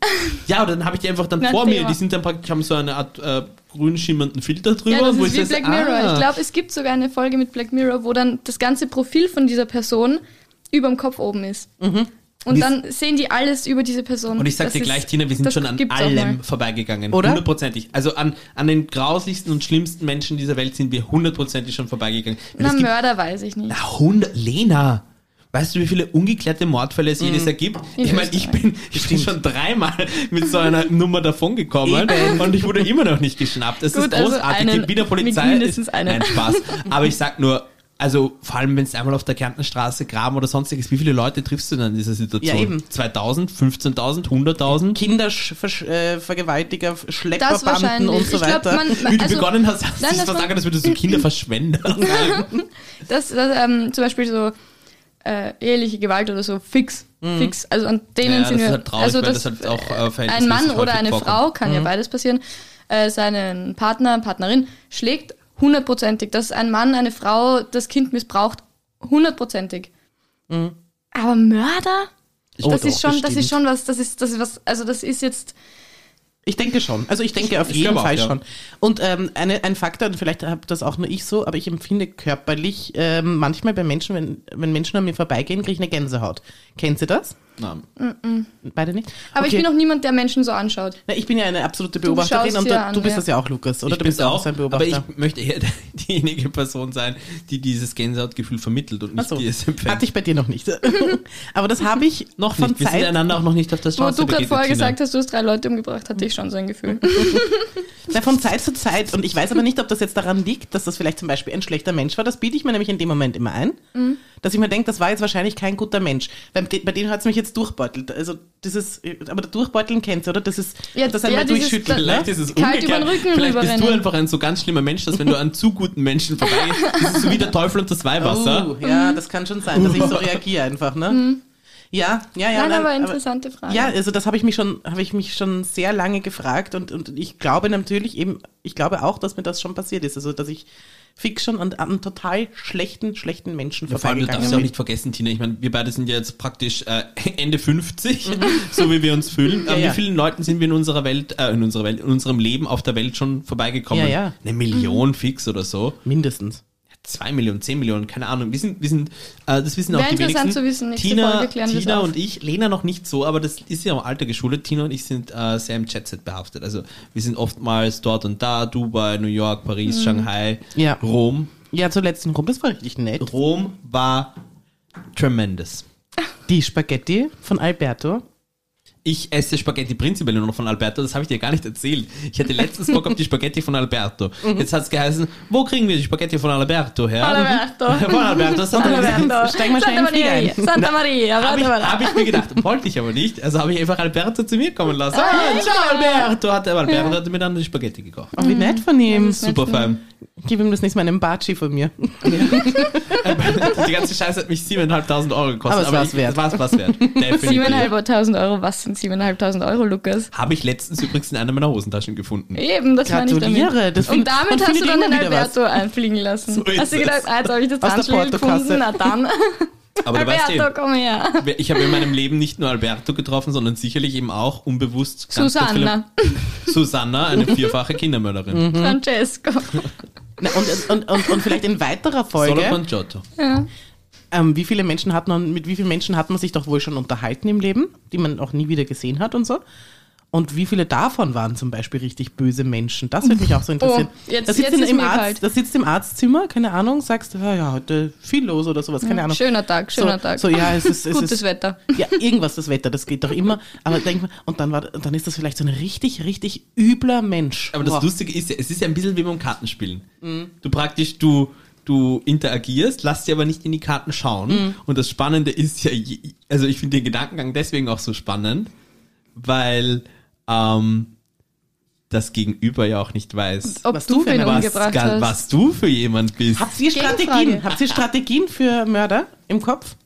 Ja, und dann habe ich die einfach dann Na, vor mir. Die sind dann praktisch, haben so eine Art äh, grün schimmernden Filter drüber. Ja, das wo ist ich wie Black Mirror. ah. Ich glaube, es gibt sogar eine Folge mit Black Mirror, wo dann das ganze Profil von dieser Person über dem Kopf oben ist. Und Und dann sehen die alles über diese Person. Und ich sag Das dir ist- gleich, Tina, wir sind schon an allem vorbeigegangen. Oder? Hundertprozentig. Also an, an den grauslichsten und schlimmsten Menschen dieser Welt sind wir hundertprozentig schon vorbeigegangen. Weil Na, Mörder weiß ich nicht. Na, 100, Lena, weißt du, wie viele ungeklärte Mordfälle es jedes Jahr gibt? Ich meine, ich bin, ich bin schon dreimal mit so einer Nummer davongekommen und ich wurde immer noch nicht geschnappt. Es ist Gut, also großartig. einen- Wie der Polizei. mindestens ist, einen. Nein, Spaß. Aber ich sag nur, also vor allem, wenn es einmal auf der Kärntnerstraße graben oder sonstiges, wie viele Leute triffst du denn in dieser Situation? Ja, eben. 2000, 15.000, 100.000? Kindervergewaltiger, Das Schlepperbanden wahrscheinlich. und so ich glaube, weiter. man, Wie man du also, begonnen hast, hast du nein, das das war- sagen, als würdest du Kinderverschwender sagen. das, das ähm, zum Beispiel so äh, eheliche Gewalt oder so fix, fix. Also an denen Mhm. Ja, sind das wir. halt traurig, also das, das halt auch, äh, ein verhältnismäßig Mann oder eine vorkommt. Frau kann Mhm. ja beides passieren. Äh, seinen Partner, Partnerin schlägt hundertprozentig, dass ein Mann eine Frau das Kind missbraucht hundertprozentig. Aber Mörder? Oh, das doch, ist schon, das bestimmt. ist schon was, das ist, das ist was, also das ist jetzt, Ich denke schon. Also ich denke auf Ich jeden glaube auch, Fall ja. schon. Und ähm, eine, ein Faktor, und vielleicht habe das auch nur ich so, aber ich empfinde körperlich ähm, manchmal bei Menschen, wenn, wenn Menschen an mir vorbeigehen, kriege ich eine Gänsehaut. Kennt ihr das? Nein. Beide nicht? aber ich Okay. bin noch niemand, der Menschen so anschaut. Na, ich bin ja eine absolute Beobachterin schaust und da, an, du bist ja. das ja auch, Lukas, oder? ich du bist auch so ein aber Beobachter. ich möchte eher diejenige Person sein, die dieses Gänsehautgefühl vermittelt und nicht so. die es empfängt. Hatte ich bei dir noch nicht. aber das habe ich noch von nicht. Wir sind Zeit, einander auch noch nicht auf der Wo Straße du gerade vorher gesagt hast, du hast drei Leute umgebracht, hatte ich schon so ein Gefühl. na, von Zeit zu Zeit, und ich weiß aber nicht, ob das jetzt daran liegt, dass das vielleicht zum Beispiel ein schlechter Mensch war. Das biete ich mir nämlich in dem Moment immer ein. Mhm. Dass ich mir denke, das war jetzt wahrscheinlich kein guter Mensch. Bei, bei denen hat es mich jetzt durchbeutelt. Also dieses, aber der Durchbeuteln kennst du, oder? Das ist Ja, das einmal durchschütteln. Vielleicht ne? ist es Kalt umgekehrt. über den Rücken Vielleicht bist du einfach ein so ganz schlimmer Mensch, dass wenn du an zu guten Menschen vorbeigehst, das ist so wie der Teufel und das Weihwasser. Oh, ja, das kann schon sein, dass ich so reagiere einfach, ne? Ja, ja, ja. Nein, nein, aber interessante Frage. Ja, also das habe ich mich schon, habe ich mich schon sehr lange gefragt und, und ich glaube natürlich eben, ich glaube auch, dass mir das schon passiert ist. Also dass ich fix schon an, an total schlechten, schlechten Menschen Ja, vor allem, du darfst ja auch nicht vergessen, Tina, ich meine, wir beide sind ja jetzt praktisch äh, Ende 50, so wie wir uns fühlen. Ja, An ja. wie vielen Leuten sind wir in unserer Welt, äh, in unserer Welt, in unserem Leben auf der Welt schon vorbeigekommen? Ja, ja. Eine Million fix oder so. Mindestens. Zwei Millionen, zehn Millionen, keine Ahnung. Wir sind, wir sind, äh, das wissen Wäre auch die interessant wenigsten. zu wissen. Nächste Tina, Tina und ich, Lena noch nicht so, aber das ist ja im Alter geschult. Tina und ich sind äh, sehr im Jet-Set behaftet. Also wir sind oftmals dort und da, Dubai, New York, Mhm. Paris, Shanghai, Ja. Rom. Ja, zuletzt in Rom, das war richtig nett. Rom war tremendous. Die Spaghetti von Alberto. Ich esse Spaghetti prinzipiell nur noch von Alberto, das habe ich dir gar nicht erzählt. Ich hatte letztens Bock auf die Spaghetti von Alberto. Jetzt hat es geheißen, wo kriegen wir die Spaghetti von Alberto her? Alberto. Von Alberto. Santa Alberto. Steigen wir schnell Santa Maria. ein. Santa Maria. Habe Warte ich, mal. hab ich mir gedacht, wollte ich aber nicht. Also habe ich einfach Alberto zu mir kommen lassen. Ah, ciao Alberto. Hat Alberto hat mir dann die Spaghetti gekocht. Oh, wie nett von ihm. Super fein. Gib ihm das nächste Mal einen Baci von mir. Die ganze Scheiße hat mich 7.500 Euro gekostet. Aber es war's ich, wert. Es war's was wert. Definitiv. 7.500 Euro, was sind 7.500 Euro, Lukas? Habe ich letztens übrigens in einer meiner Hosentaschen gefunden. Eben, das meine ich Gratuliere, damit. das und damit hast du dann den. Alberto einfliegen lassen. So hast du gedacht, es. ah, jetzt habe ich das Portokasse. gefunden, na dann. Aber du weißt Alberto, eben, komm her. ich habe in meinem Leben nicht nur Alberto getroffen, sondern sicherlich eben auch unbewusst Susanna, Susanna, eine vierfache Kindermörderin. Francesco. Na, und, und, und, und vielleicht in weiterer Folge, con Giotto. Ja. ähm, wie viele Menschen hat man, mit wie vielen Menschen hat man sich doch wohl schon unterhalten im Leben, die man auch nie wieder gesehen hat und so. Und wie viele davon waren zum Beispiel richtig böse Menschen? Das würde mich auch so interessieren. Oh, jetzt- da, sitzt jetzt im Arzt, kalt. da sitzt im Arztzimmer, keine Ahnung, sagst du, ja, ja, heute viel los oder sowas, keine Ahnung. Schöner Tag, schöner so, Tag. So, ja, es ist, es Gutes ist, Wetter. Ja, irgendwas, das Wetter, das geht doch immer. Aber denk mal, und dann war, dann ist das vielleicht so ein richtig, richtig übler Mensch. Aber das Boah. Lustige ist ja, es ist ja ein bisschen wie beim Kartenspielen. Du praktisch, du, du interagierst, lass dir aber nicht in die Karten schauen. Und das Spannende ist ja, also ich finde den Gedankengang deswegen auch so spannend, weil ähm, das Gegenüber ja auch nicht weiß, Ob Was du du wen was, umgebracht hast. was du für jemand bist. Habt ihr. Strategien? Habt ihr Strategien für Mörder im Kopf?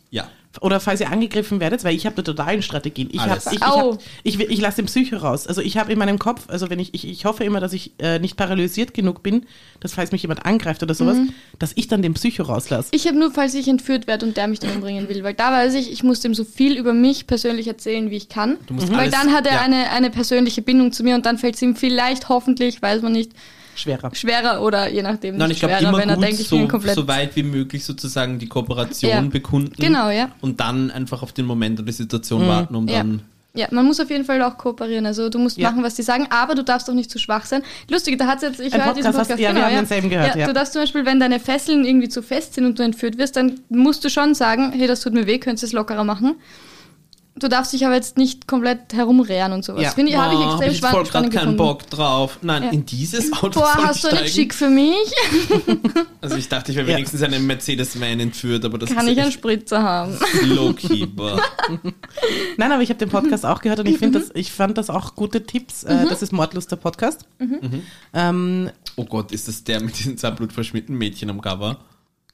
Oder falls ihr angegriffen werdet, weil ich habe da totalen Strategien. Ich, hab, ich, ich, hab, ich, ich lasse den Psycho raus. Also ich habe in meinem Kopf, also wenn ich, ich, ich hoffe immer, dass ich äh, nicht paralysiert genug bin, dass falls mich jemand angreift oder sowas, Mhm. dass ich dann den Psycho rauslasse. Ich habe nur, falls ich entführt werde und der mich dann umbringen will, weil da weiß ich, ich muss dem so viel über mich persönlich erzählen, wie ich kann. Du musst weil alles- dann hat er ja. eine, eine persönliche Bindung zu mir und dann fällt es ihm vielleicht, hoffentlich, weiß man nicht, Schwerer. schwerer oder je nachdem Nein, nicht ich glaube schwerer, immer wenn er gut, ich bin so, komplett... so weit wie möglich sozusagen die Kooperation Ja. bekunden. Genau, ja. Und dann einfach auf den Moment und die Situation warten, um Ja. dann... Ja, man muss auf jeden Fall auch kooperieren. Also du musst Ja. machen, was die sagen, aber du darfst auch nicht zu schwach sein. Lustig, da hat jetzt, ich höre diesen Podcast hast- Podcast, genau, ja, wir haben denselben gehört, ja. Du darfst zum Beispiel, wenn deine Fesseln irgendwie zu fest sind und du entführt wirst, dann musst du schon sagen, hey, das tut mir weh, könntest du es lockerer machen. Du darfst dich aber jetzt nicht komplett herumrehren und sowas. Ja. Finde ich, habe ich Oh, hab extrem ich jetzt voll spannend keinen. Bock drauf. Nein, Ja. in dieses Auto Boah, soll hast ich du steigen? Schick für mich? Also ich dachte, ich wäre Ja. wenigstens einen Mercedes-Man entführt, aber das Kann ist ich einen Spritzer haben? low-key. boah. Nein, aber ich habe den Podcast auch gehört und ich Mhm. finde das, ich fand das auch gute Tipps. Äh, das ist Mordlust der Podcast. Mhm. Ähm, Oh Gott, ist das der mit diesen zwei blutverschmierten Mädchen am Cover?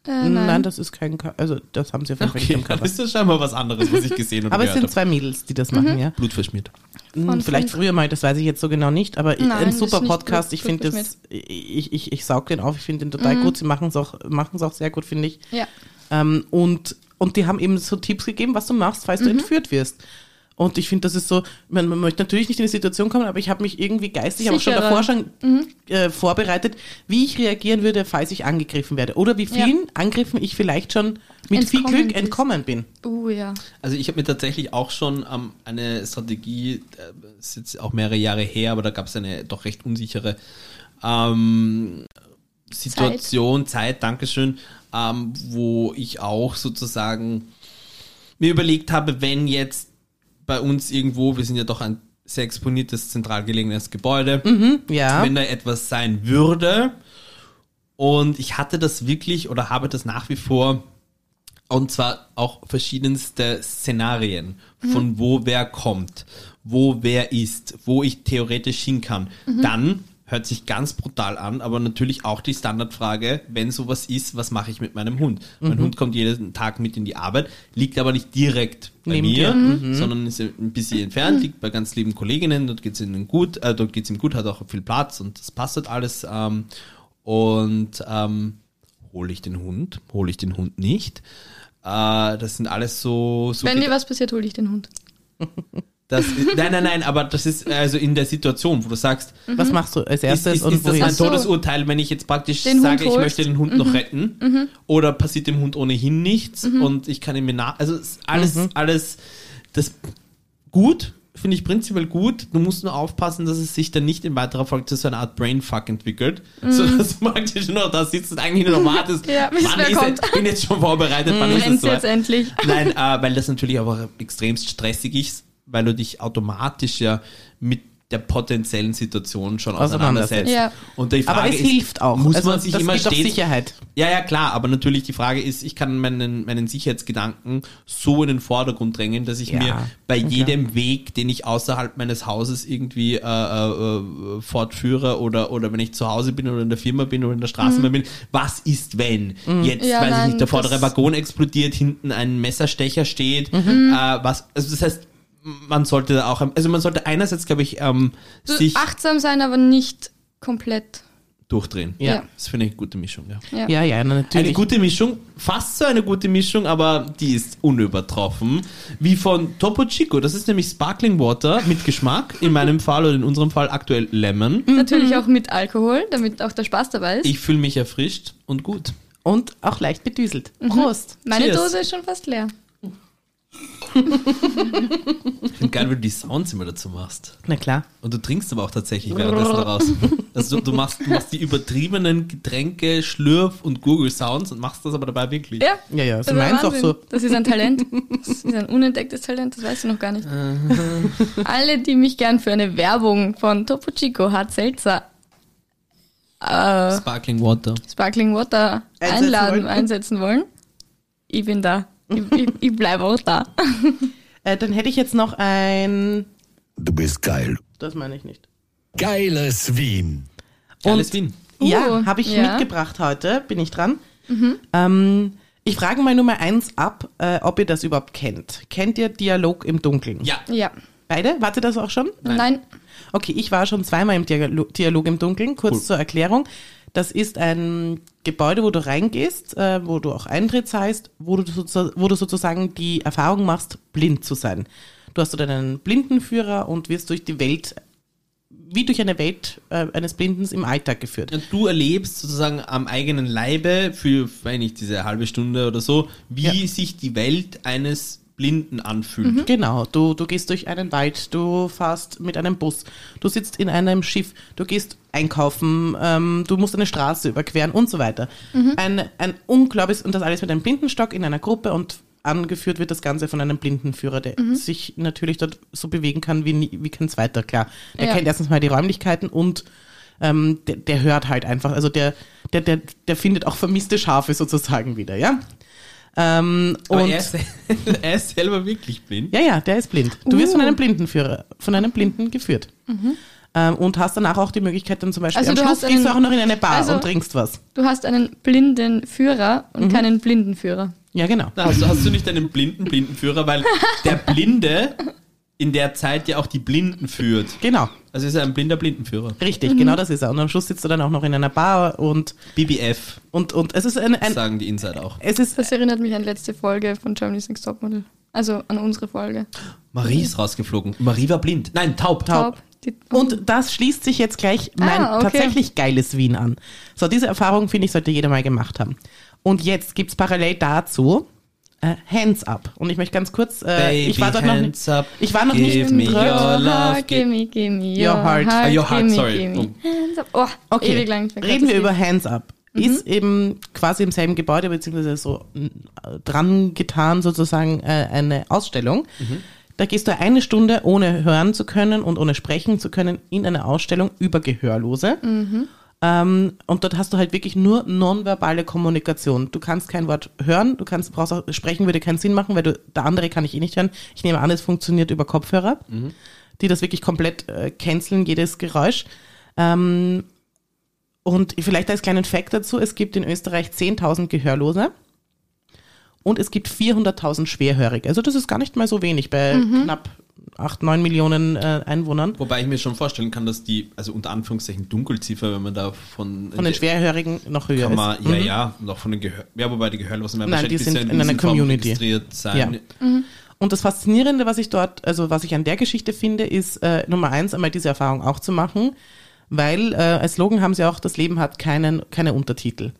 Äh, nein. das ist kein, Co- also das haben sie auf jeden Fall nicht Okay, im dann Cover. ist das scheinbar was anderes, was ich gesehen und Aber es sind zwei Mädels, die das machen, ja. habe. Blutverschmiert. Hm, Von Vielleicht früher mal, das weiß ich jetzt so genau nicht, aber Nein, ein super Podcast. Blut- Ich finde das, ich, ich, ich saug den auf, ich finde den total Mhm. gut. Sie machen es auch, auch sehr gut, finde ich. Ja. Ähm, und, und die haben eben so Tipps gegeben, was du machst, falls Mhm. du entführt wirst. Und ich finde, das ist so, man, man möchte natürlich nicht in die Situation kommen, aber ich habe mich irgendwie geistig, aber schon davor schon äh, vorbereitet, wie ich reagieren würde, falls ich angegriffen werde. Oder wie vielen Angriffen ich vielleicht schon mit viel Entkommen Glück bist. entkommen bin. Uh, ja. Also ich habe mir tatsächlich auch schon ähm, eine Strategie, äh, ist jetzt auch mehrere Jahre her, aber da gab es eine doch recht unsichere ähm, Situation, Zeit, Dankeschön, ähm, wo ich auch sozusagen mir überlegt habe, wenn jetzt bei uns irgendwo, wir sind ja doch ein sehr exponiertes, zentral gelegenes Gebäude, Ja. wenn da etwas sein würde. Und ich hatte das wirklich oder habe das nach wie vor und zwar auch verschiedenste Szenarien, von wo wer kommt, wo wer ist, wo ich theoretisch hin kann. Dann hört sich ganz brutal an, aber natürlich auch die Standardfrage, wenn sowas ist, was mache ich mit meinem Hund? Mein Hund kommt jeden Tag mit in die Arbeit, liegt aber nicht direkt bei Neben mir, dir. sondern ist ein bisschen entfernt, liegt bei ganz lieben Kolleginnen, dort geht's ihnen gut, äh, dort geht's ihm gut, hat auch viel Platz und das passt halt alles. Ähm, und ähm, hole ich den Hund, hole ich den Hund nicht. Äh, das sind alles so, so Wenn dir was passiert, hol ich den Hund. das, nein, nein, nein, aber das ist also in der Situation, wo du sagst, Was machst du als ist, erstes ist, und ist das ein so. Todesurteil, wenn ich jetzt praktisch Den sage, ich möchte den Hund noch retten? Oder passiert dem Hund ohnehin nichts und ich kann ihn mir nach. Also es ist alles, alles das gut, finde ich prinzipiell gut. Du musst nur aufpassen, dass es sich dann nicht in weiterer Folge zu so einer Art Brainfuck entwickelt. So dass du praktisch nur da sitzt und eigentlich nur noch wartest. Ja, wann ist kommt. Jetzt, bin jetzt schon vorbereitet, wann ist es so? jetzt endlich. Nein, äh, weil das natürlich aber extremst stressig ist, weil du dich automatisch ja mit der potenziellen Situation schon auseinandersetzt. Ja. Und die Frage aber es ist, hilft auch. Muss also, man sich immer stets Sicherheit. ja, ja, klar, aber natürlich die Frage ist, ich kann meinen, meinen Sicherheitsgedanken so in den Vordergrund drängen, dass ich Ja, mir bei okay. jedem Weg, den ich außerhalb meines Hauses irgendwie äh, äh, äh, fortführe oder, oder wenn ich zu Hause bin oder in der Firma bin oder in der Straßenbahn bin, was ist, wenn jetzt, Ja, weiß ich nein, nicht, der vordere Waggon explodiert, hinten ein Messerstecher steht, Mhm. äh, was, also das heißt, man sollte da auch, also man sollte einerseits, glaube ich, ähm, sich achtsam sein, aber nicht komplett. durchdrehen. Ja. Ja. Das finde ich eine gute Mischung, ja. Ja. Ja, ja, na, Eine natürlich. gute Mischung, fast so eine gute Mischung, aber die ist unübertroffen. Wie von Topo Chico. Das ist nämlich Sparkling Water mit Geschmack. In meinem Fall oder in unserem Fall aktuell Lemon. Natürlich auch mit Alkohol, damit auch der Spaß dabei ist. Ich fühle mich erfrischt und gut. Und auch leicht bedüselt. Prost. Meine Cheers. Dose ist schon fast leer. Ich finde geil, wenn du die Sounds immer dazu machst. Na klar. Und du trinkst aber auch tatsächlich währenddessen raus. Also du, du, machst, du machst die übertriebenen Getränke, Schlürf- und Google-Sounds und machst das aber dabei wirklich. Ja. Ja, ja, Das so ist meins auch so. Das ist ein Talent. Das ist ein unentdecktes Talent, das weißt du noch gar nicht. Alle, die mich gern für eine Werbung von Topo Chico, Hart Seltzer, äh, Sparkling Water. Sparkling Water Einsetzen einladen, wollen. einsetzen wollen, ich bin da. Ich, ich, ich bleibe auch da. Äh, dann hätte ich jetzt noch ein. Du bist geil. Das meine ich nicht. Geiles Wien. Geiles Wien. Ja, Uh, habe ich ja. mitgebracht heute. Bin ich dran? Ähm, ich frage mal Nummer eins ab, äh, ob ihr das überhaupt kennt. Kennt ihr Dialog im Dunkeln? Ja. Ja. Beide? Wart ihr das auch schon? Nein. Okay, ich war schon zweimal im Dialog, Dialog im Dunkeln. Kurz Cool. zur Erklärung. Das ist ein Gebäude, wo du reingehst, äh, wo du auch Eintritt heißt, wo du, wo du sozusagen die Erfahrung machst, blind zu sein. Du hast so deinen Blindenführer und wirst durch die Welt, wie durch eine Welt äh, eines Blindens im Alltag geführt. Und du erlebst sozusagen am eigenen Leibe für, weiß nicht, diese halbe Stunde oder so, wie Ja. sich die Welt eines Blinden anfühlt. Genau, du, du gehst durch einen Wald, du fährst mit einem Bus, du sitzt in einem Schiff, du gehst einkaufen, ähm, du musst eine Straße überqueren und so weiter. Ein, ein unglaubliches, und das alles mit einem Blindenstock in einer Gruppe und angeführt wird das Ganze von einem Blindenführer, der sich natürlich dort so bewegen kann wie, nie, wie kein zweiter, klar. Der Ja. kennt erstens mal die Räumlichkeiten und ähm, der, der hört halt einfach, also der, der, der, der findet auch vermisste Schafe sozusagen wieder, ja. Ähm, Aber und er ist, er ist selber wirklich blind. ja, ja, der ist blind. Du wirst von Uh. einem Blindenführer, von einem Blinden geführt. Ähm, und hast danach auch die Möglichkeit, dann zum Beispiel Also am du Schluss hast gehst du einen- auch noch in eine Bar also- und trinkst was. Du hast einen blinden Führer Mhm. und keinen Blindenführer. Ja, genau. Du- hast du nicht einen blinden Blindenführer, weil der Blinde in der Zeit ja auch die Blinden führt. Genau, Also ist er ein blinder Blindenführer. richtig, Mhm. genau das ist er. Und am Schluss sitzt du dann auch noch in einer Bar und, BBF, und, und es ist ein, ein sagen die Inside auch. es ist, Das erinnert mich an letzte Folge von Germany's Next Topmodel. Also an unsere Folge. Marie ist rausgeflogen. Marie war blind. Nein, taub. Taub. Und das schließt sich jetzt gleich mein Ah, okay. tatsächlich geiles Wien an. So, diese Erfahrung, finde ich, sollte jeder mal gemacht haben. Und jetzt gibt's parallel dazu äh, Hands Up. Und ich möchte ganz kurz, äh, ich war dort noch nicht, up, ich war noch give nicht me drin. your love, gimme, gimme Your heart. Ah, your heart, gimme, sorry. gimme. Oh. Hands up. Oh, Okay, ewig lang. Reden wir über. Hands Up. Ist eben quasi im selben Gebäude, beziehungsweise so dran getan sozusagen äh, eine Ausstellung. Da gehst du eine Stunde, ohne hören zu können und ohne sprechen zu können, in eine Ausstellung über Gehörlose. Ähm, und dort hast du halt wirklich nur nonverbale Kommunikation. Du kannst kein Wort hören, du kannst, brauchst auch, sprechen würde keinen Sinn machen, weil du, der andere kann ich eh nicht hören. Ich nehme an, es funktioniert über Kopfhörer, die das wirklich komplett äh, canceln, jedes Geräusch. Ähm, und vielleicht als kleinen Fact dazu, es gibt in Österreich 10.000 Gehörlose und es gibt 400.000 Schwerhörige. Also das ist gar nicht mal so wenig bei knapp 8, 9 Millionen äh, Einwohnern. Wobei ich mir schon vorstellen kann, dass die, also unter Anführungszeichen Dunkelziffer, wenn man da von, Von den Schwerhörigen noch höher kann ist. man, ja, ja, noch von den Gehör, ja, wobei die Gehörlosen werden Nein, wahrscheinlich die sind bisher in einer Community. registriert sein. Ja. Und das Faszinierende, was ich dort, also was ich an der Geschichte finde, ist äh, Nummer eins, einmal diese Erfahrung auch zu machen, weil äh, als Slogan haben sie auch, das Leben hat keinen, keine Untertitel.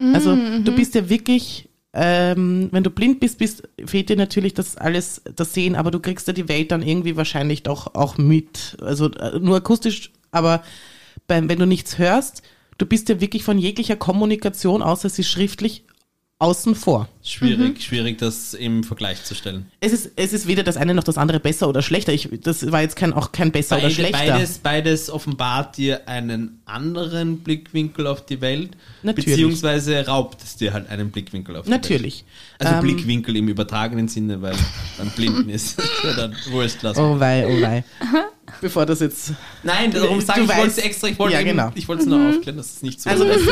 Also du bist ja wirklich, ähm, wenn du blind bist, bist, fehlt dir natürlich das alles, das Sehen, aber du kriegst ja die Welt dann irgendwie wahrscheinlich doch auch mit. Also äh, nur akustisch, aber beim, wenn du nichts hörst, du bist ja wirklich von jeglicher Kommunikation, außer sie schriftlich, außen vor. Schwierig, schwierig, das im Vergleich zu stellen. Es ist, es ist weder das eine noch das andere besser oder schlechter. Ich, das war jetzt kein, auch kein besser oder Beide, schlechter. beides, beides offenbart dir einen anderen Blickwinkel auf die Welt, Natürlich. beziehungsweise raubt es dir halt einen Blickwinkel auf die Natürlich. Welt. Also Ähm, Blickwinkel im übertragenen Sinne, weil man blinden ist. ja, dann wurscht lassen. Oh wei, oh wei. Bevor das jetzt. Nein, darum Du sage ich, ich wollte es extra, ich wollte Ja, genau. ich wollte es nur aufklären, dass es nicht so Also ist.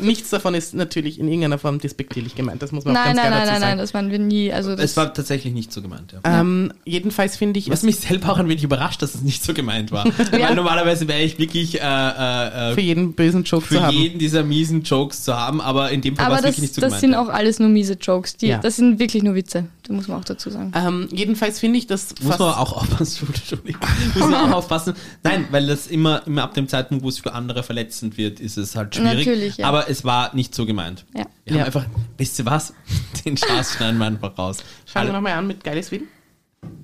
nichts davon ist natürlich in irgendeiner Form despektierlich gemeint. Das muss man auch Nein, ganz nein, klar nein, dazu nein, sagen. nein, das waren wir nie. Also das, Es war tatsächlich nicht so gemeint, ja. ähm, jedenfalls finde ich Was mich selber auch ein wenig überrascht, dass es nicht so gemeint war. Weil normalerweise wäre ich wirklich äh, äh, für äh, jeden bösen Joke für zu haben. jeden dieser miesen Jokes zu haben, aber in dem Fall war aber es das, wirklich nicht so das gemeint. sind ja. auch alles nur miese Jokes. Die, Ja. Das sind wirklich nur Witze. Da muss man auch dazu sagen. Ähm, jedenfalls finde ich das Muss man auch aufpassen, Entschuldigung. Muss man auch aufpassen. Nein, weil das immer, immer ab dem Zeitpunkt, wo es für andere verletzend wird, ist es halt schwierig. Natürlich, ja. Aber es war nicht so gemeint. Ja. Wir Ja. haben einfach, wisst ihr was? Den Spaß schneiden wir einfach raus. Fangen wir nochmal an mit Geiles Wien.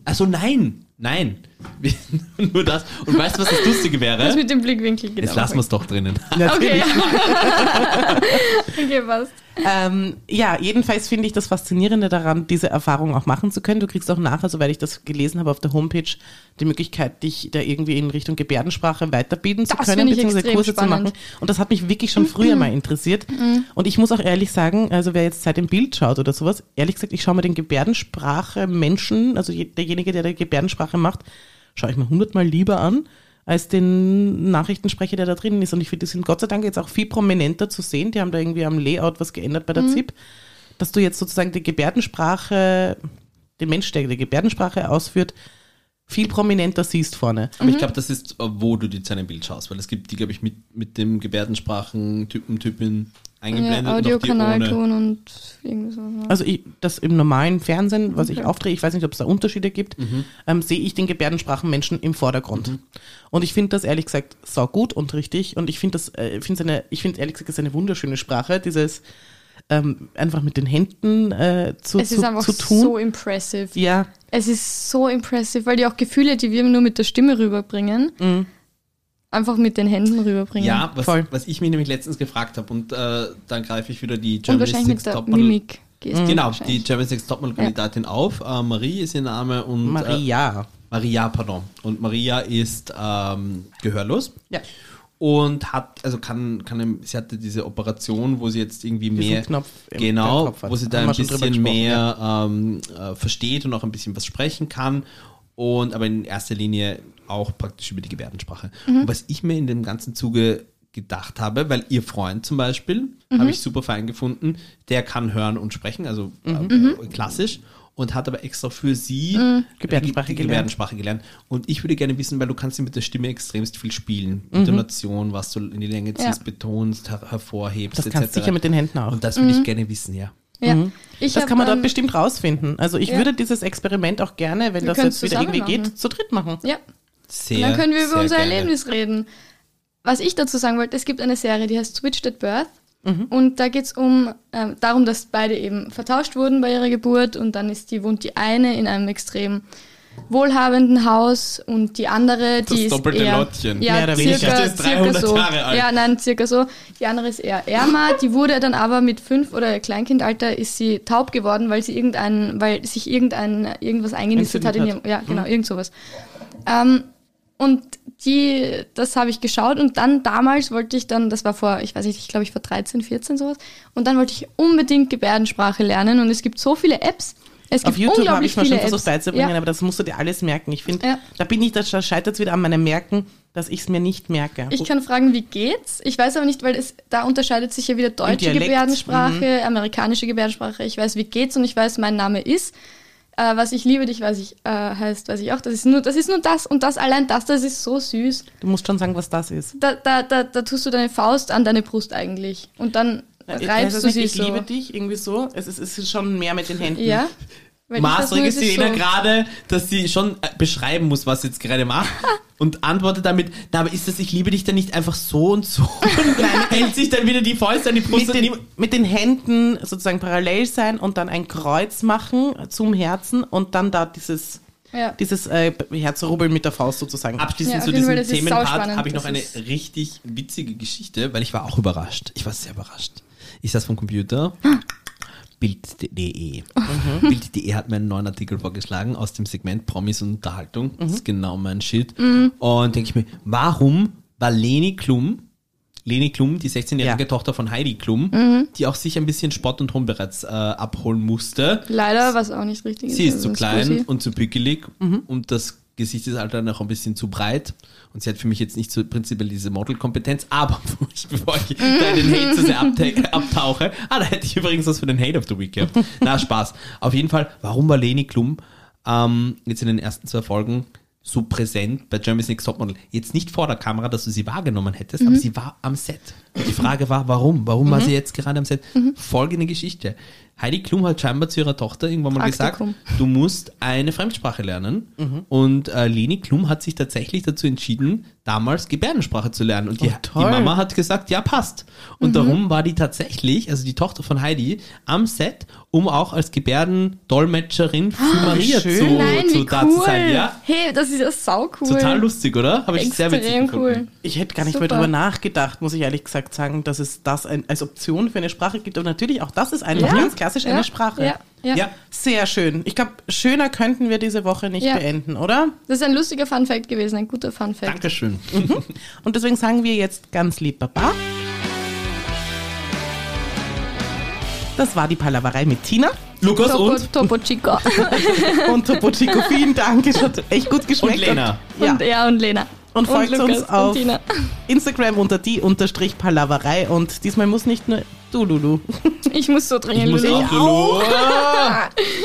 Also nein, nein. Nur das. Und weißt du, was das Lustige Das wäre? mit dem Blickwinkel genau. Jetzt lassen wir es doch drinnen. Okay. okay, passt. Ähm, ja, jedenfalls finde ich das Faszinierende daran, diese Erfahrung auch machen zu können. Du kriegst auch nachher, soweit ich das gelesen habe, auf der Homepage die Möglichkeit, dich da irgendwie in Richtung Gebärdensprache weiterbilden zu Das können, finde ich beziehungsweise Kurse zu spannend. machen. Und das hat mich wirklich schon früher mal interessiert. Und ich muss auch ehrlich sagen, also wer jetzt seit dem Bild schaut oder sowas, ehrlich gesagt, ich schaue mir den Gebärdensprache Menschen, also je- derjenige, der die Gebärdensprache macht, schaue ich mir hundertmal lieber an als den Nachrichtensprecher, der da drin ist. Und ich finde, die sind Gott sei Dank jetzt auch viel prominenter zu sehen. Die haben da irgendwie am Layout was geändert bei der ZIP, dass du jetzt sozusagen die Gebärdensprache, den Mensch, der die Gebärdensprache ausführt, viel prominenter siehst vorne. Aber ich glaube, das ist, äh, wo du die sein Bild schaust, weil es gibt die, glaube ich, mit, mit dem Gebärdensprachen-Typen, Typin eingeblendet ohne. Audiokanalton und irgendwie so. ja. Also ich, das im normalen Fernsehen, was ich aufdrehe, ich weiß nicht, ob es da Unterschiede gibt, ähm, sehe ich den Gebärdensprachenmenschen im Vordergrund. Und ich finde das ehrlich gesagt sau gut und richtig. Und ich finde das, äh, finde eine, ich finde ehrlich gesagt, es ist eine wunderschöne Sprache, dieses ähm, einfach mit den Händen äh, zu, Es zu, ist einfach zu tun. so impressive. ja, Es ist so impressive, weil die auch Gefühle, die wir nur mit der Stimme rüberbringen, Mhm. Einfach mit den Händen rüberbringen. Ja, was, Voll. was ich mich nämlich letztens gefragt habe und äh, dann greife ich wieder die Und Germany's wahrscheinlich mit Next der Topmodel Mimik. Gestik Genau, die wahrscheinlich. Germany's Next Topmodel-Kandidatin auf. Äh, Marie ist ihr Name und Äh, Maria. Maria, pardon. Und Maria ist ähm, gehörlos. Ja. Und hat, also kann, kann, sie hatte diese Operation, wo sie jetzt irgendwie Diesen mehr, Knopf genau, wo sie da ein bisschen mehr ähm, äh, versteht und auch ein bisschen was sprechen kann. Und aber in erster Linie auch praktisch über die Gebärdensprache. Mhm. Und was ich mir in dem ganzen Zuge gedacht habe, weil ihr Freund zum Beispiel, Mhm. habe ich super fein gefunden, der kann hören und sprechen, also Mhm. äh, klassisch. Und hat aber extra für sie Gebärdensprache die gelernt. Gebärdensprache gelernt. Und ich würde gerne wissen, weil du kannst ja mit der Stimme extremst viel spielen. Mhm. Intonation, was du in die Länge ziehst, Ja. betonst, her hervorhebst, Das kannst du sicher mit den Händen auch. Und das würde ich gerne wissen, ja. Ja. Ich Mhm. Das hab, kann man dort ähm, bestimmt rausfinden. Also ich ja. würde dieses Experiment auch gerne, wenn das jetzt wieder irgendwie zusammen geht, machen. zu dritt machen. Ja, Sehr, und dann können wir über unser gerne. Erlebnis reden. Was ich dazu sagen wollte, es gibt eine Serie, die heißt Switched at Birth. Mhm. Und da geht es um ähm, darum, dass beide eben vertauscht wurden bei ihrer Geburt und dann ist die, wohnt die eine in einem extrem wohlhabenden Haus und die andere, die ist doppelte eher, Lottchen. Ja, Mehr circa, Das ist circa 300 so. Jahre alt. Ja, nein, circa so. Die andere ist eher ärmer. Die wurde dann aber mit fünf oder Kleinkindalter ist sie taub geworden, weil sie irgendein, weil sich irgendein irgendwas eingenistet hat in ihrem, ja genau, irgend sowas. Ähm, und die, das habe ich geschaut und dann damals wollte ich dann, das war vor, ich weiß nicht, ich glaube ich vor 13, 14 sowas, und dann wollte ich unbedingt Gebärdensprache lernen und es gibt so viele Apps. Es gibt Auf YouTube habe ich mal schon versucht Apps. beizubringen, Ja. aber das musst du dir alles merken. Ich finde, Ja. da bin ich, da scheitert es wieder an meinem Merken, dass ich es mir nicht merke. Ich kann fragen, wie geht's? Ich weiß aber nicht, weil es, da unterscheidet sich ja wieder deutsche Gebärdensprache, amerikanische Gebärdensprache. Ich weiß, wie geht's und ich weiß, mein Name ist. Äh, was ich liebe dich, weiß ich, äh, heißt, weiß ich auch. Das ist nur, das ist nur das und das allein das, das ist so süß. du musst schon sagen, was das ist. Da, da, da, da tust du deine Faust an deine Brust eigentlich. Und dann Heißt reibst das du nicht, sie ich so. liebe dich, irgendwie so. Es ist, es ist schon mehr mit den Händen. Ja. Weil es ist registriert so- gerade, dass sie schon äh, beschreiben muss, was sie jetzt gerade macht. und antwortet damit, na, aber ist das, ich liebe dich dann nicht einfach so und so? Und hält sich dann wieder die Fäuste an die Brust Mit den, mit den Händen sozusagen parallel sein und dann ein Kreuz machen zum Herzen und dann da dieses, Ja. dieses äh, Herzrubbeln mit der Faust sozusagen. Abschließend Ja, zu diesem Fall, Themenpart habe ich noch eine richtig witzige Geschichte, weil ich war auch überrascht. Ich war sehr überrascht. Ich saß vom Computer. Bild.de. Mhm. Bild.de hat mir einen neuen Artikel vorgeschlagen aus dem Segment Promis und Unterhaltung. Das Mhm. ist genau mein Shit. Und denke ich mir, warum war Leni Klum, Leni Klum, die 16-jährige Ja. Tochter von Heidi Klum, Mhm. die auch sich ein bisschen Spott und Hohn bereits äh, abholen musste, Leider, was auch nicht richtig ist. Sie ist also zu das klein und zu bückelig Mhm. und das Gesicht ist halt dann noch ein bisschen zu breit. Und sie hat für mich jetzt nicht so prinzipiell diese Modelkompetenz, aber bevor ich da in den Hate zu sehr abta- abtauche, ah, da hätte ich übrigens was für den Hate of the Week gehabt. Na, Spaß. Auf jeden Fall, warum war Leni Klum ähm, jetzt in den ersten zwei Folgen so präsent bei Germany's Next Topmodel? Jetzt nicht vor der Kamera, dass du sie wahrgenommen hättest, Mhm. aber sie war am Set. Und die Frage war, warum? Warum war sie jetzt gerade am Set? Folgende Geschichte. Heidi Klum hat scheinbar zu ihrer Tochter irgendwann mal Praktikum. gesagt, du musst eine Fremdsprache lernen. Und äh, Leni Klum hat sich tatsächlich dazu entschieden, damals Gebärdensprache zu lernen. Und die, Oh, die Mama hat gesagt, ja, passt. Und darum war die tatsächlich, also die Tochter von Heidi, am Set, um auch als Gebärdendolmetscherin für Maria schön. zu, Nein, zu wie da cool. zu sein. Ja, Hey, das ist ja sau cool. total lustig, oder? Habe ich sehr witzig Extrem gefunden. cool. Ich hätte gar nicht Super. mehr drüber nachgedacht, muss ich ehrlich gesagt sagen, dass es das ein, als Option für eine Sprache gibt. Aber natürlich, auch das ist einfach Ja. ganz klassisch ja. eine Sprache. Ja, ja. Ja, Sehr schön. Ich glaube, schöner könnten wir diese Woche nicht Ja. beenden, oder? Das ist ein lustiger Fun Fact gewesen, ein guter Fun Fact. Dankeschön. Und deswegen sagen wir jetzt ganz lieb Baba. Das war die Palaverei mit Tina Lukas Topo, und, Topo Chico. und Topo Chico. Vielen Dank, es hat echt gut geschmeckt. und Lena. Ja. Und er und Lena. Und folgt Lukas uns auf und. Instagram unter die unterstrich Palaverei und diesmal muss nicht nur du, Lulu. Ich muss so Ich dringend muss Lulu. auch Lulu.